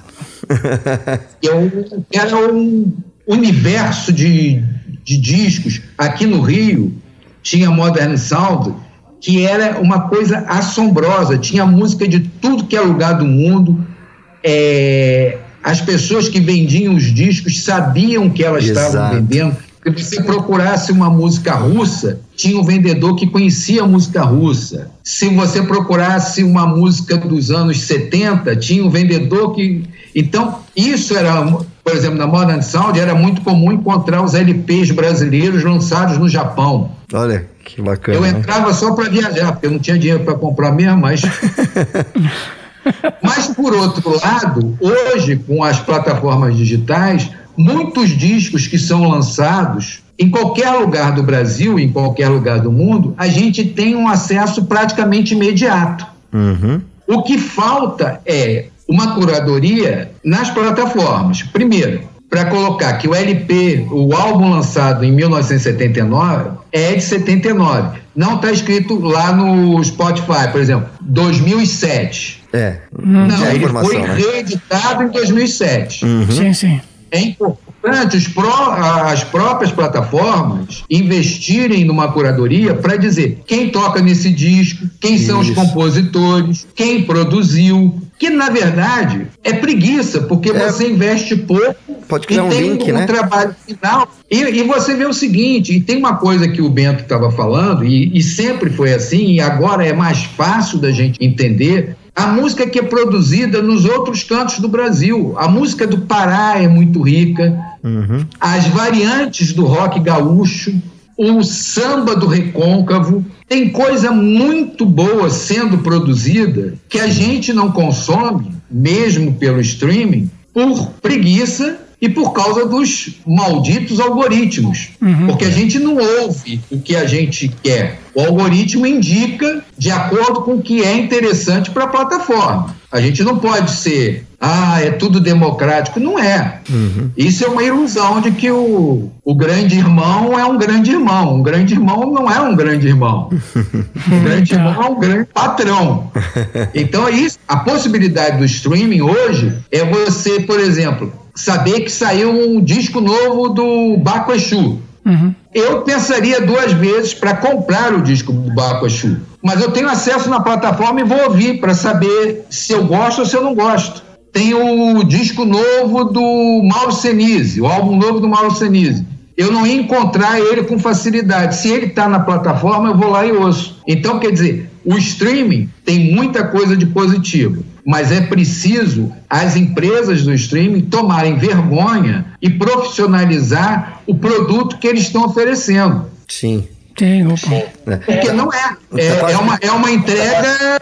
Speaker 6: que é um- era um universo de, de discos. Aqui no Rio tinha Modern Sound, que era uma coisa assombrosa. Tinha música de tudo que é lugar do mundo. É, as pessoas que vendiam os discos sabiam que elas
Speaker 2: Exato.
Speaker 6: estavam vendendo. Se você procurasse uma música russa, tinha um vendedor que conhecia a música russa. Se você procurasse uma música dos anos 70, tinha um vendedor que. Então, isso era, por exemplo, na Modern Sound, era muito comum encontrar os LPs brasileiros lançados no Japão.
Speaker 2: Olha que bacana.
Speaker 6: Eu
Speaker 2: né?
Speaker 6: entrava só para viajar, porque eu não tinha dinheiro para comprar mesmo, mas Mas, por outro lado, hoje, com as plataformas digitais, muitos discos que são lançados em qualquer lugar do Brasil, em qualquer lugar do mundo, a gente tem um acesso praticamente imediato.
Speaker 2: Uhum.
Speaker 6: O que falta é uma curadoria nas plataformas. Primeiro, para colocar que o LP, o álbum lançado em 1979, é de 79. Não está escrito lá no Spotify, por exemplo, 2007.
Speaker 2: É.
Speaker 6: Não,
Speaker 2: Tem a
Speaker 6: ele
Speaker 2: informação,
Speaker 6: foi
Speaker 2: né?
Speaker 6: reeditado em 2007.
Speaker 3: Sim, sim.
Speaker 6: É importante os pró- as próprias plataformas investirem numa curadoria para dizer quem toca nesse disco, quem são os
Speaker 2: Isso.
Speaker 6: compositores, quem produziu. Que na verdade é preguiça, porque
Speaker 2: É.
Speaker 6: você investe pouco
Speaker 2: Pode criar
Speaker 6: e
Speaker 2: um
Speaker 6: tem
Speaker 2: link,
Speaker 6: um
Speaker 2: né?
Speaker 6: trabalho final. E, e você vê o seguinte: e tem uma coisa que o Bento estava falando, e, e sempre foi assim, e agora é mais fácil da gente entender. A música que é produzida nos outros cantos do Brasil. A música do Pará é muito rica.
Speaker 2: Uhum.
Speaker 6: As variantes do rock gaúcho, o samba do recôncavo. Tem coisa muito boa sendo produzida que a gente não consome, mesmo pelo streaming, por preguiça e por causa dos malditos algoritmos. Porque a gente não ouve o que a gente quer. O algoritmo indica de acordo com o que é interessante para a plataforma. A gente não pode ser, ah, é tudo democrático. Não é. Isso é uma ilusão de que o, o grande irmão é um grande irmão. Um grande irmão não é um grande irmão. O grande irmão é um grande patrão. Então é isso. A possibilidade do streaming hoje é você, por exemplo, saber que saiu um disco novo do Baco Exu. Eu pensaria duas vezes para comprar o disco do Baco Exu. Mas eu tenho acesso na plataforma e vou ouvir para saber se eu gosto ou se eu não gosto. Tem o disco novo do Mauro Senise, o álbum novo do Mauro Senise. Eu não ia encontrar ele com facilidade. Se ele está na plataforma, eu vou lá e ouço. Então, quer dizer, o streaming tem muita coisa de positivo, mas é preciso as empresas do streaming tomarem vergonha e profissionalizar o produto que eles estão oferecendo.
Speaker 2: Sim.
Speaker 3: Tem, opa.
Speaker 6: Porque não é. É,
Speaker 2: Tá quase-
Speaker 6: é uma, é uma entrega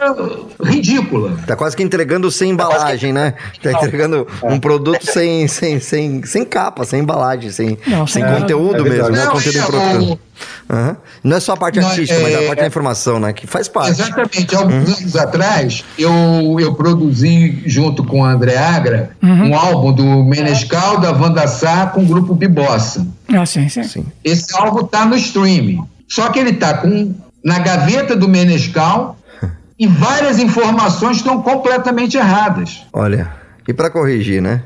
Speaker 6: ridícula.
Speaker 2: Tá quase que entregando sem embalagem, né? Tá entregando um produto sem, sem, sem, sem capa, sem embalagem, sem,
Speaker 3: Não,
Speaker 2: sem conteúdo
Speaker 7: É
Speaker 2: mesmo?
Speaker 6: Não,
Speaker 2: Conteúdo
Speaker 6: é,
Speaker 2: Aham. Não é só a parte
Speaker 6: Não,
Speaker 2: artística, mas
Speaker 6: é-
Speaker 2: a parte da informação, né? Que faz parte.
Speaker 6: Exatamente. Há alguns anos atrás, eu, eu produzi, junto com o André Agra, um álbum do Menescal, da Wanda Sá, com o grupo Bibossa.
Speaker 3: Ah, sim, sim.
Speaker 2: Sim.
Speaker 6: Esse álbum está no streaming. Só que ele está com na gaveta do Menescal e várias informações estão completamente erradas.
Speaker 2: Olha, e para corrigir, né?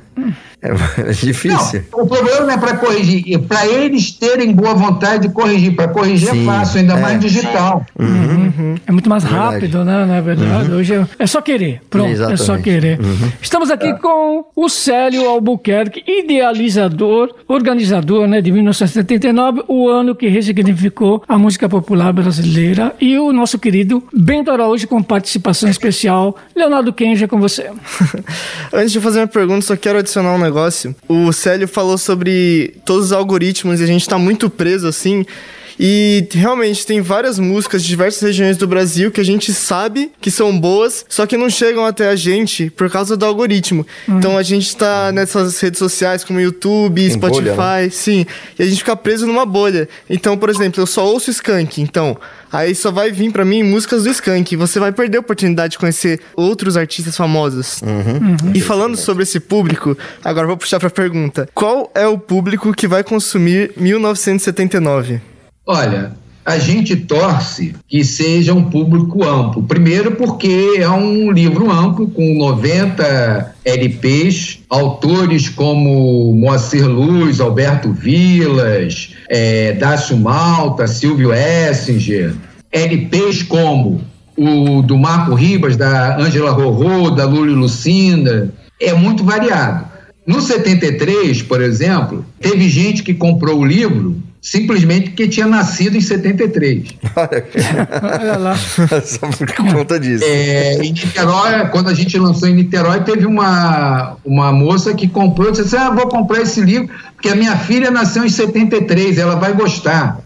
Speaker 2: É, é difícil.
Speaker 6: Não, o problema não é para corrigir, é para eles terem boa vontade de corrigir. Para corrigir
Speaker 2: Sim,
Speaker 6: é fácil, ainda
Speaker 2: é.
Speaker 6: mais digital.
Speaker 3: É muito mais
Speaker 2: Verdade.
Speaker 3: rápido, né? Na verdade, hoje é, é só querer. Pronto, é só
Speaker 2: Exatamente.
Speaker 3: querer. Estamos aqui com o Célio Albuquerque, idealizador, organizador né, de 1979, o ano que ressignificou a música popular brasileira, e o nosso querido Bento Araújo com participação especial. Leonardo Kenja é com você.
Speaker 4: Antes de fazer minha pergunta, só quero adicionar um negócio. O Célio falou sobre todos os algoritmos e a gente tá muito preso assim. E realmente tem várias músicas de diversas regiões do Brasil que a gente sabe que são boas, só que não chegam até a gente por causa do algoritmo. Então a gente tá nessas redes sociais como YouTube,
Speaker 2: Tem
Speaker 4: Spotify,
Speaker 2: bolha, né?
Speaker 4: sim, e a gente fica preso numa bolha. Então, por exemplo, eu só ouço Skank, então aí só vai vir pra mim músicas do Skank. Você vai perder a oportunidade de conhecer outros artistas famosos. E falando sobre esse público, agora eu vou puxar pra pergunta. Qual é o público que vai consumir 1979?
Speaker 6: Olha, a gente torce que seja um público amplo. Primeiro, porque é um livro amplo, com 90 LPs, autores como Moacir Luz, Alberto Vilas, é, Dácio Malta, Silvio Essinger, LPs como o do Marco Ribas, da Ângela Rorô, da e Lucinda, é muito variado. No 73, por exemplo, teve gente que comprou o livro simplesmente porque tinha nascido em 73.
Speaker 3: Olha lá.
Speaker 2: Só por conta disso.
Speaker 6: É, em Niterói, quando a gente lançou em Niterói, teve uma, uma moça que comprou e disse assim: ah, vou comprar esse livro porque a minha filha nasceu em 73, ela vai gostar.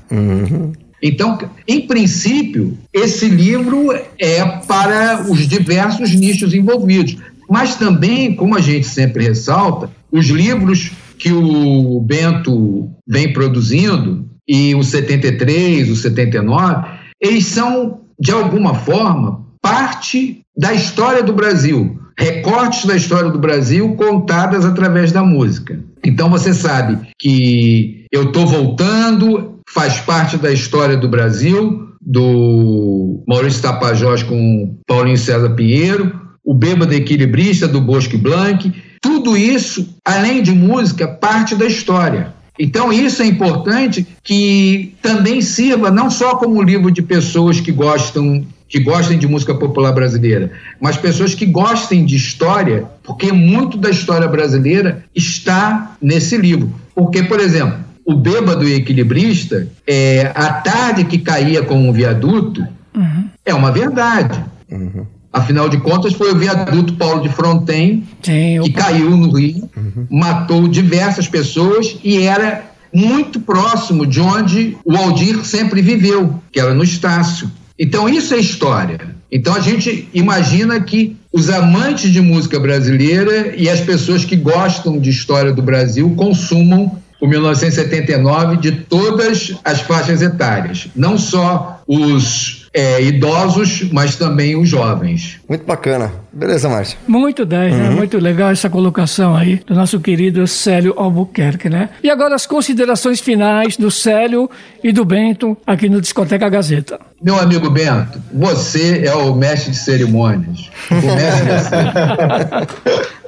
Speaker 6: Então, em princípio, esse livro é para os diversos nichos envolvidos. Mas também, como a gente sempre ressalta, os livros que o Bento vem produzindo, e o 73, o 79, eles são, de alguma forma, parte da história do Brasil, recortes da história do Brasil contadas através da música. Então você sabe que eu estou voltando, faz parte da história do Brasil, do Maurício Tapajós com Paulinho César Pinheiro, o Bêbado Equilibrista do Bosque Blanc, tudo isso, além de música, parte da história. Então, isso é importante que também sirva não só como livro de pessoas que gostam que gostem de música popular brasileira, mas pessoas que gostem de história, porque muito da história brasileira está nesse livro. Porque, por exemplo, o bêbado e equilibrista, é, a tarde que caía com um viaduto, uhum. é uma verdade. Uhum. Afinal de contas, foi o viaduto Paulo de Fronten Sim, que caiu no Rio, uhum. matou diversas pessoas e era muito próximo de onde o Aldir sempre viveu, que era no Estácio. Então, isso é história. Então, a gente imagina que os amantes de música brasileira e as pessoas que gostam de história do Brasil consumam o 1979 de todas as faixas etárias, não só os é, idosos, mas também os jovens.
Speaker 2: Muito bacana. Beleza, Márcio?
Speaker 3: Muito 10, né? uhum. né? Muito legal essa colocação aí do nosso querido Célio Albuquerque, né? E agora as considerações finais do Célio e do Bento aqui no Discoteca Gazeta.
Speaker 6: Meu amigo Bento, você é o mestre de cerimônias. O mestre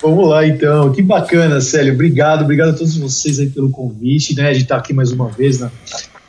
Speaker 7: Vamos lá, então. Que bacana, Célio. Obrigado, obrigado a todos vocês aí pelo convite, né, de estar aqui mais uma vez na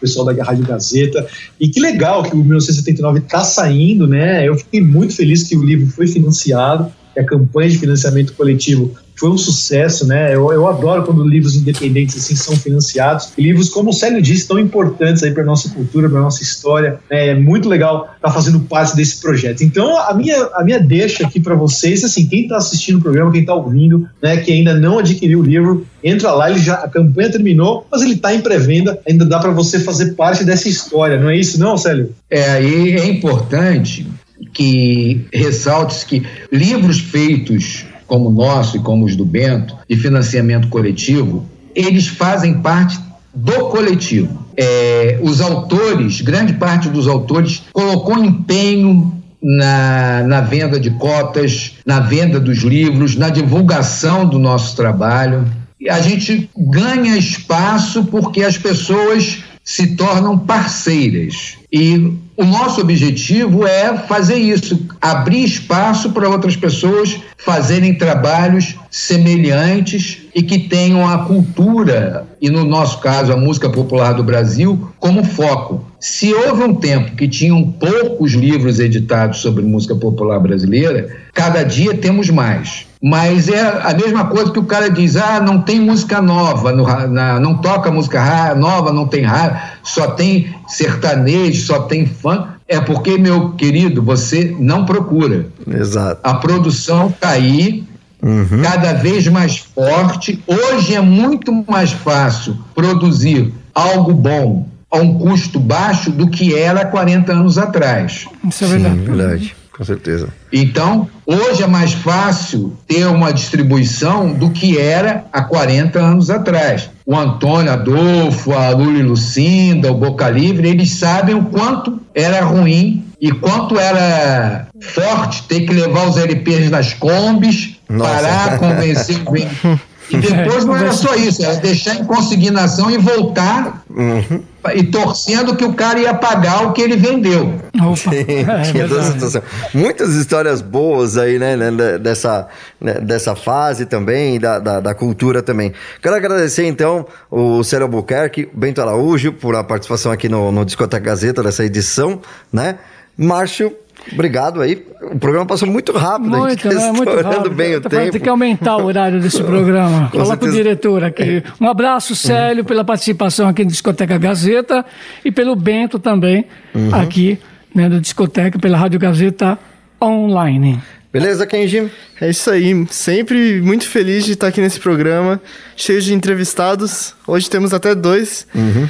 Speaker 7: pessoal da Rádio Gazeta. E que legal que o 1979 está saindo, né? Eu fiquei muito feliz que o livro foi financiado, que a campanha de financiamento coletivo foi um sucesso, né? Eu, eu adoro quando livros independentes assim são financiados. E livros, como o Célio disse, tão importantes aí para nossa cultura, para nossa história. É muito legal estar tá fazendo parte desse projeto. Então, a minha, a minha deixa aqui para vocês, assim, quem está assistindo o programa, quem está ouvindo, né, que ainda não adquiriu o livro, entra lá, ele já, a campanha terminou, mas ele está em pré-venda, ainda dá para você fazer parte dessa história, não é isso não, Célio?
Speaker 6: É, e é importante que ressalte que livros feitos como o nosso e como os do Bento, de financiamento coletivo, eles fazem parte do coletivo. É, os autores, grande parte dos autores, colocou empenho na, na venda de cotas, na venda dos livros, na divulgação do nosso trabalho. E a gente ganha espaço porque as pessoas se tornam parceiras. E o nosso objetivo é fazer isso, abrir espaço para outras pessoas fazerem trabalhos semelhantes e que tenham a cultura, e no nosso caso a música popular do Brasil, como foco. Se houve um tempo que tinham poucos livros editados sobre música popular brasileira, cada dia temos mais. Mas é a mesma coisa que o cara diz: ah, não tem música nova, no, na, não toca música nova, não tem rádio, só tem sertanejo, só tem fã. É porque, meu querido, você não procura.
Speaker 2: Exato.
Speaker 6: A produção está aí, uhum. cada vez mais forte. Hoje é muito mais fácil produzir algo bom a um custo baixo do que era 40 anos atrás.
Speaker 2: Isso é verdade. Sim, verdade com certeza.
Speaker 6: Então, hoje é mais fácil ter uma distribuição do que era há 40 anos atrás. O Antônio Adolfo, a Lula Lucinda, o Boca Livre, eles sabem o quanto era ruim e quanto era forte ter que levar os LPs nas combis, Nossa. parar, convencer o E depois não era só isso, era deixar em consignação e voltar uhum. e torcendo que o cara ia pagar o que ele vendeu.
Speaker 2: Sim, é Muitas histórias boas aí, né, né dessa, né, dessa fase também, da, da, da, cultura também. Quero agradecer então o Célio Albuquerque, Bento Araújo, por a participação aqui no, no Discoteca Gazeta dessa edição, né? Márcio, Obrigado aí. O programa passou muito rápido,
Speaker 3: muito, a gente tá né? muito rápido. bem o tempo. Tem que aumentar o horário desse programa. com Falar com o diretor aqui. Um abraço, Célio, pela participação aqui no Discoteca Gazeta e pelo Bento também, uhum. aqui né, do Discoteca, pela Rádio Gazeta Online.
Speaker 2: Beleza, Kenji?
Speaker 4: É isso aí. Sempre muito feliz de estar aqui nesse programa, cheio de entrevistados. Hoje temos até dois. Uhum.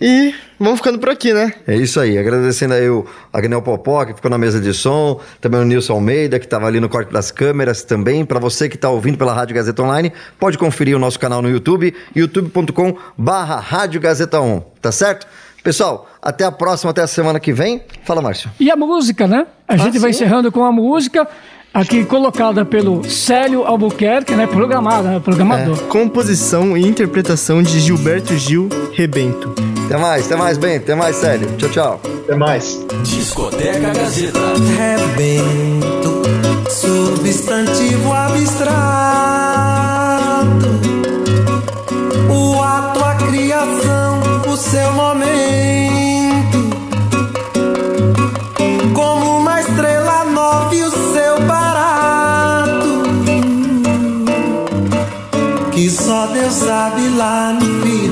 Speaker 4: E vamos ficando por aqui, né?
Speaker 2: É isso aí, agradecendo aí o Agnel Popó, que ficou na mesa de som, também o Nilson Almeida, que estava ali no corte das câmeras também. Para você que está ouvindo pela Rádio Gazeta Online, pode conferir o nosso canal no YouTube, youtube.com barra Rádio Gazeta On, tá certo? Pessoal, até a próxima, até a semana que vem. Fala, Márcio.
Speaker 3: E a música, né? A gente vai encerrando com a música aqui colocada pelo Célio Albuquerque, né? Programada, né? Programador.
Speaker 4: Composição e interpretação de Gilberto Gil Rebento.
Speaker 2: Até mais, até mais, bem, até mais, Célio. Tchau, tchau.
Speaker 7: Até mais.
Speaker 5: Discoteca Gazeta.
Speaker 10: Rebento, substantivo abstrato. O ato, a criação, o seu momento. Deus sabe lá no firmamento.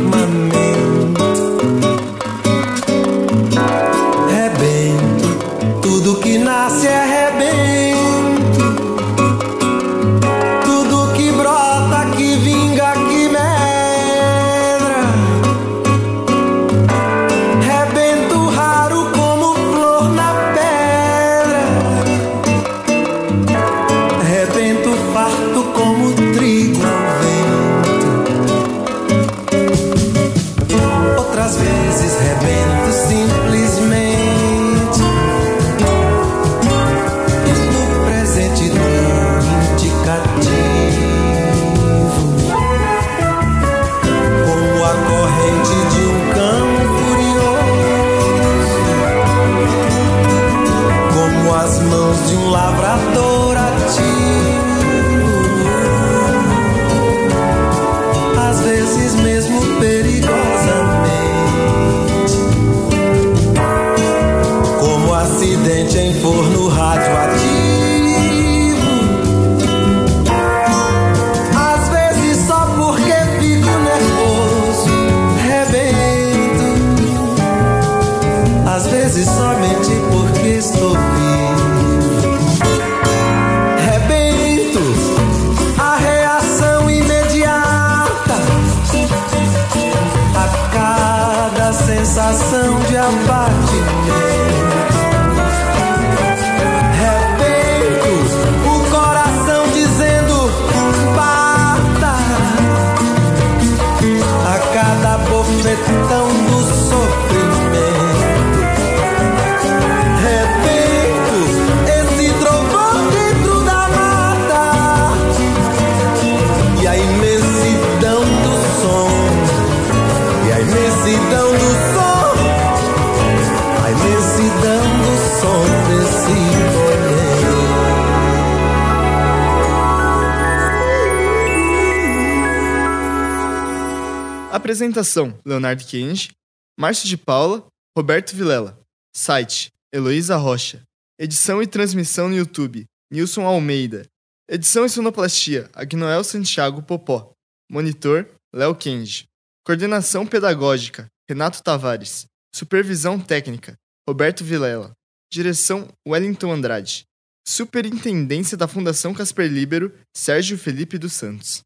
Speaker 4: Apresentação: Leonardo Kennedy, Márcio de Paula, Roberto Vilela. Site: Heloísa Rocha. Edição e transmissão no YouTube: Nilson Almeida. Edição e sonoplastia: Agnoel Santiago Popó. Monitor: Léo Kennedy. Coordenação pedagógica: Renato Tavares. Supervisão técnica: Roberto Vilela. Direção: Wellington Andrade. Superintendência da Fundação Casper Libero: Sérgio Felipe dos Santos.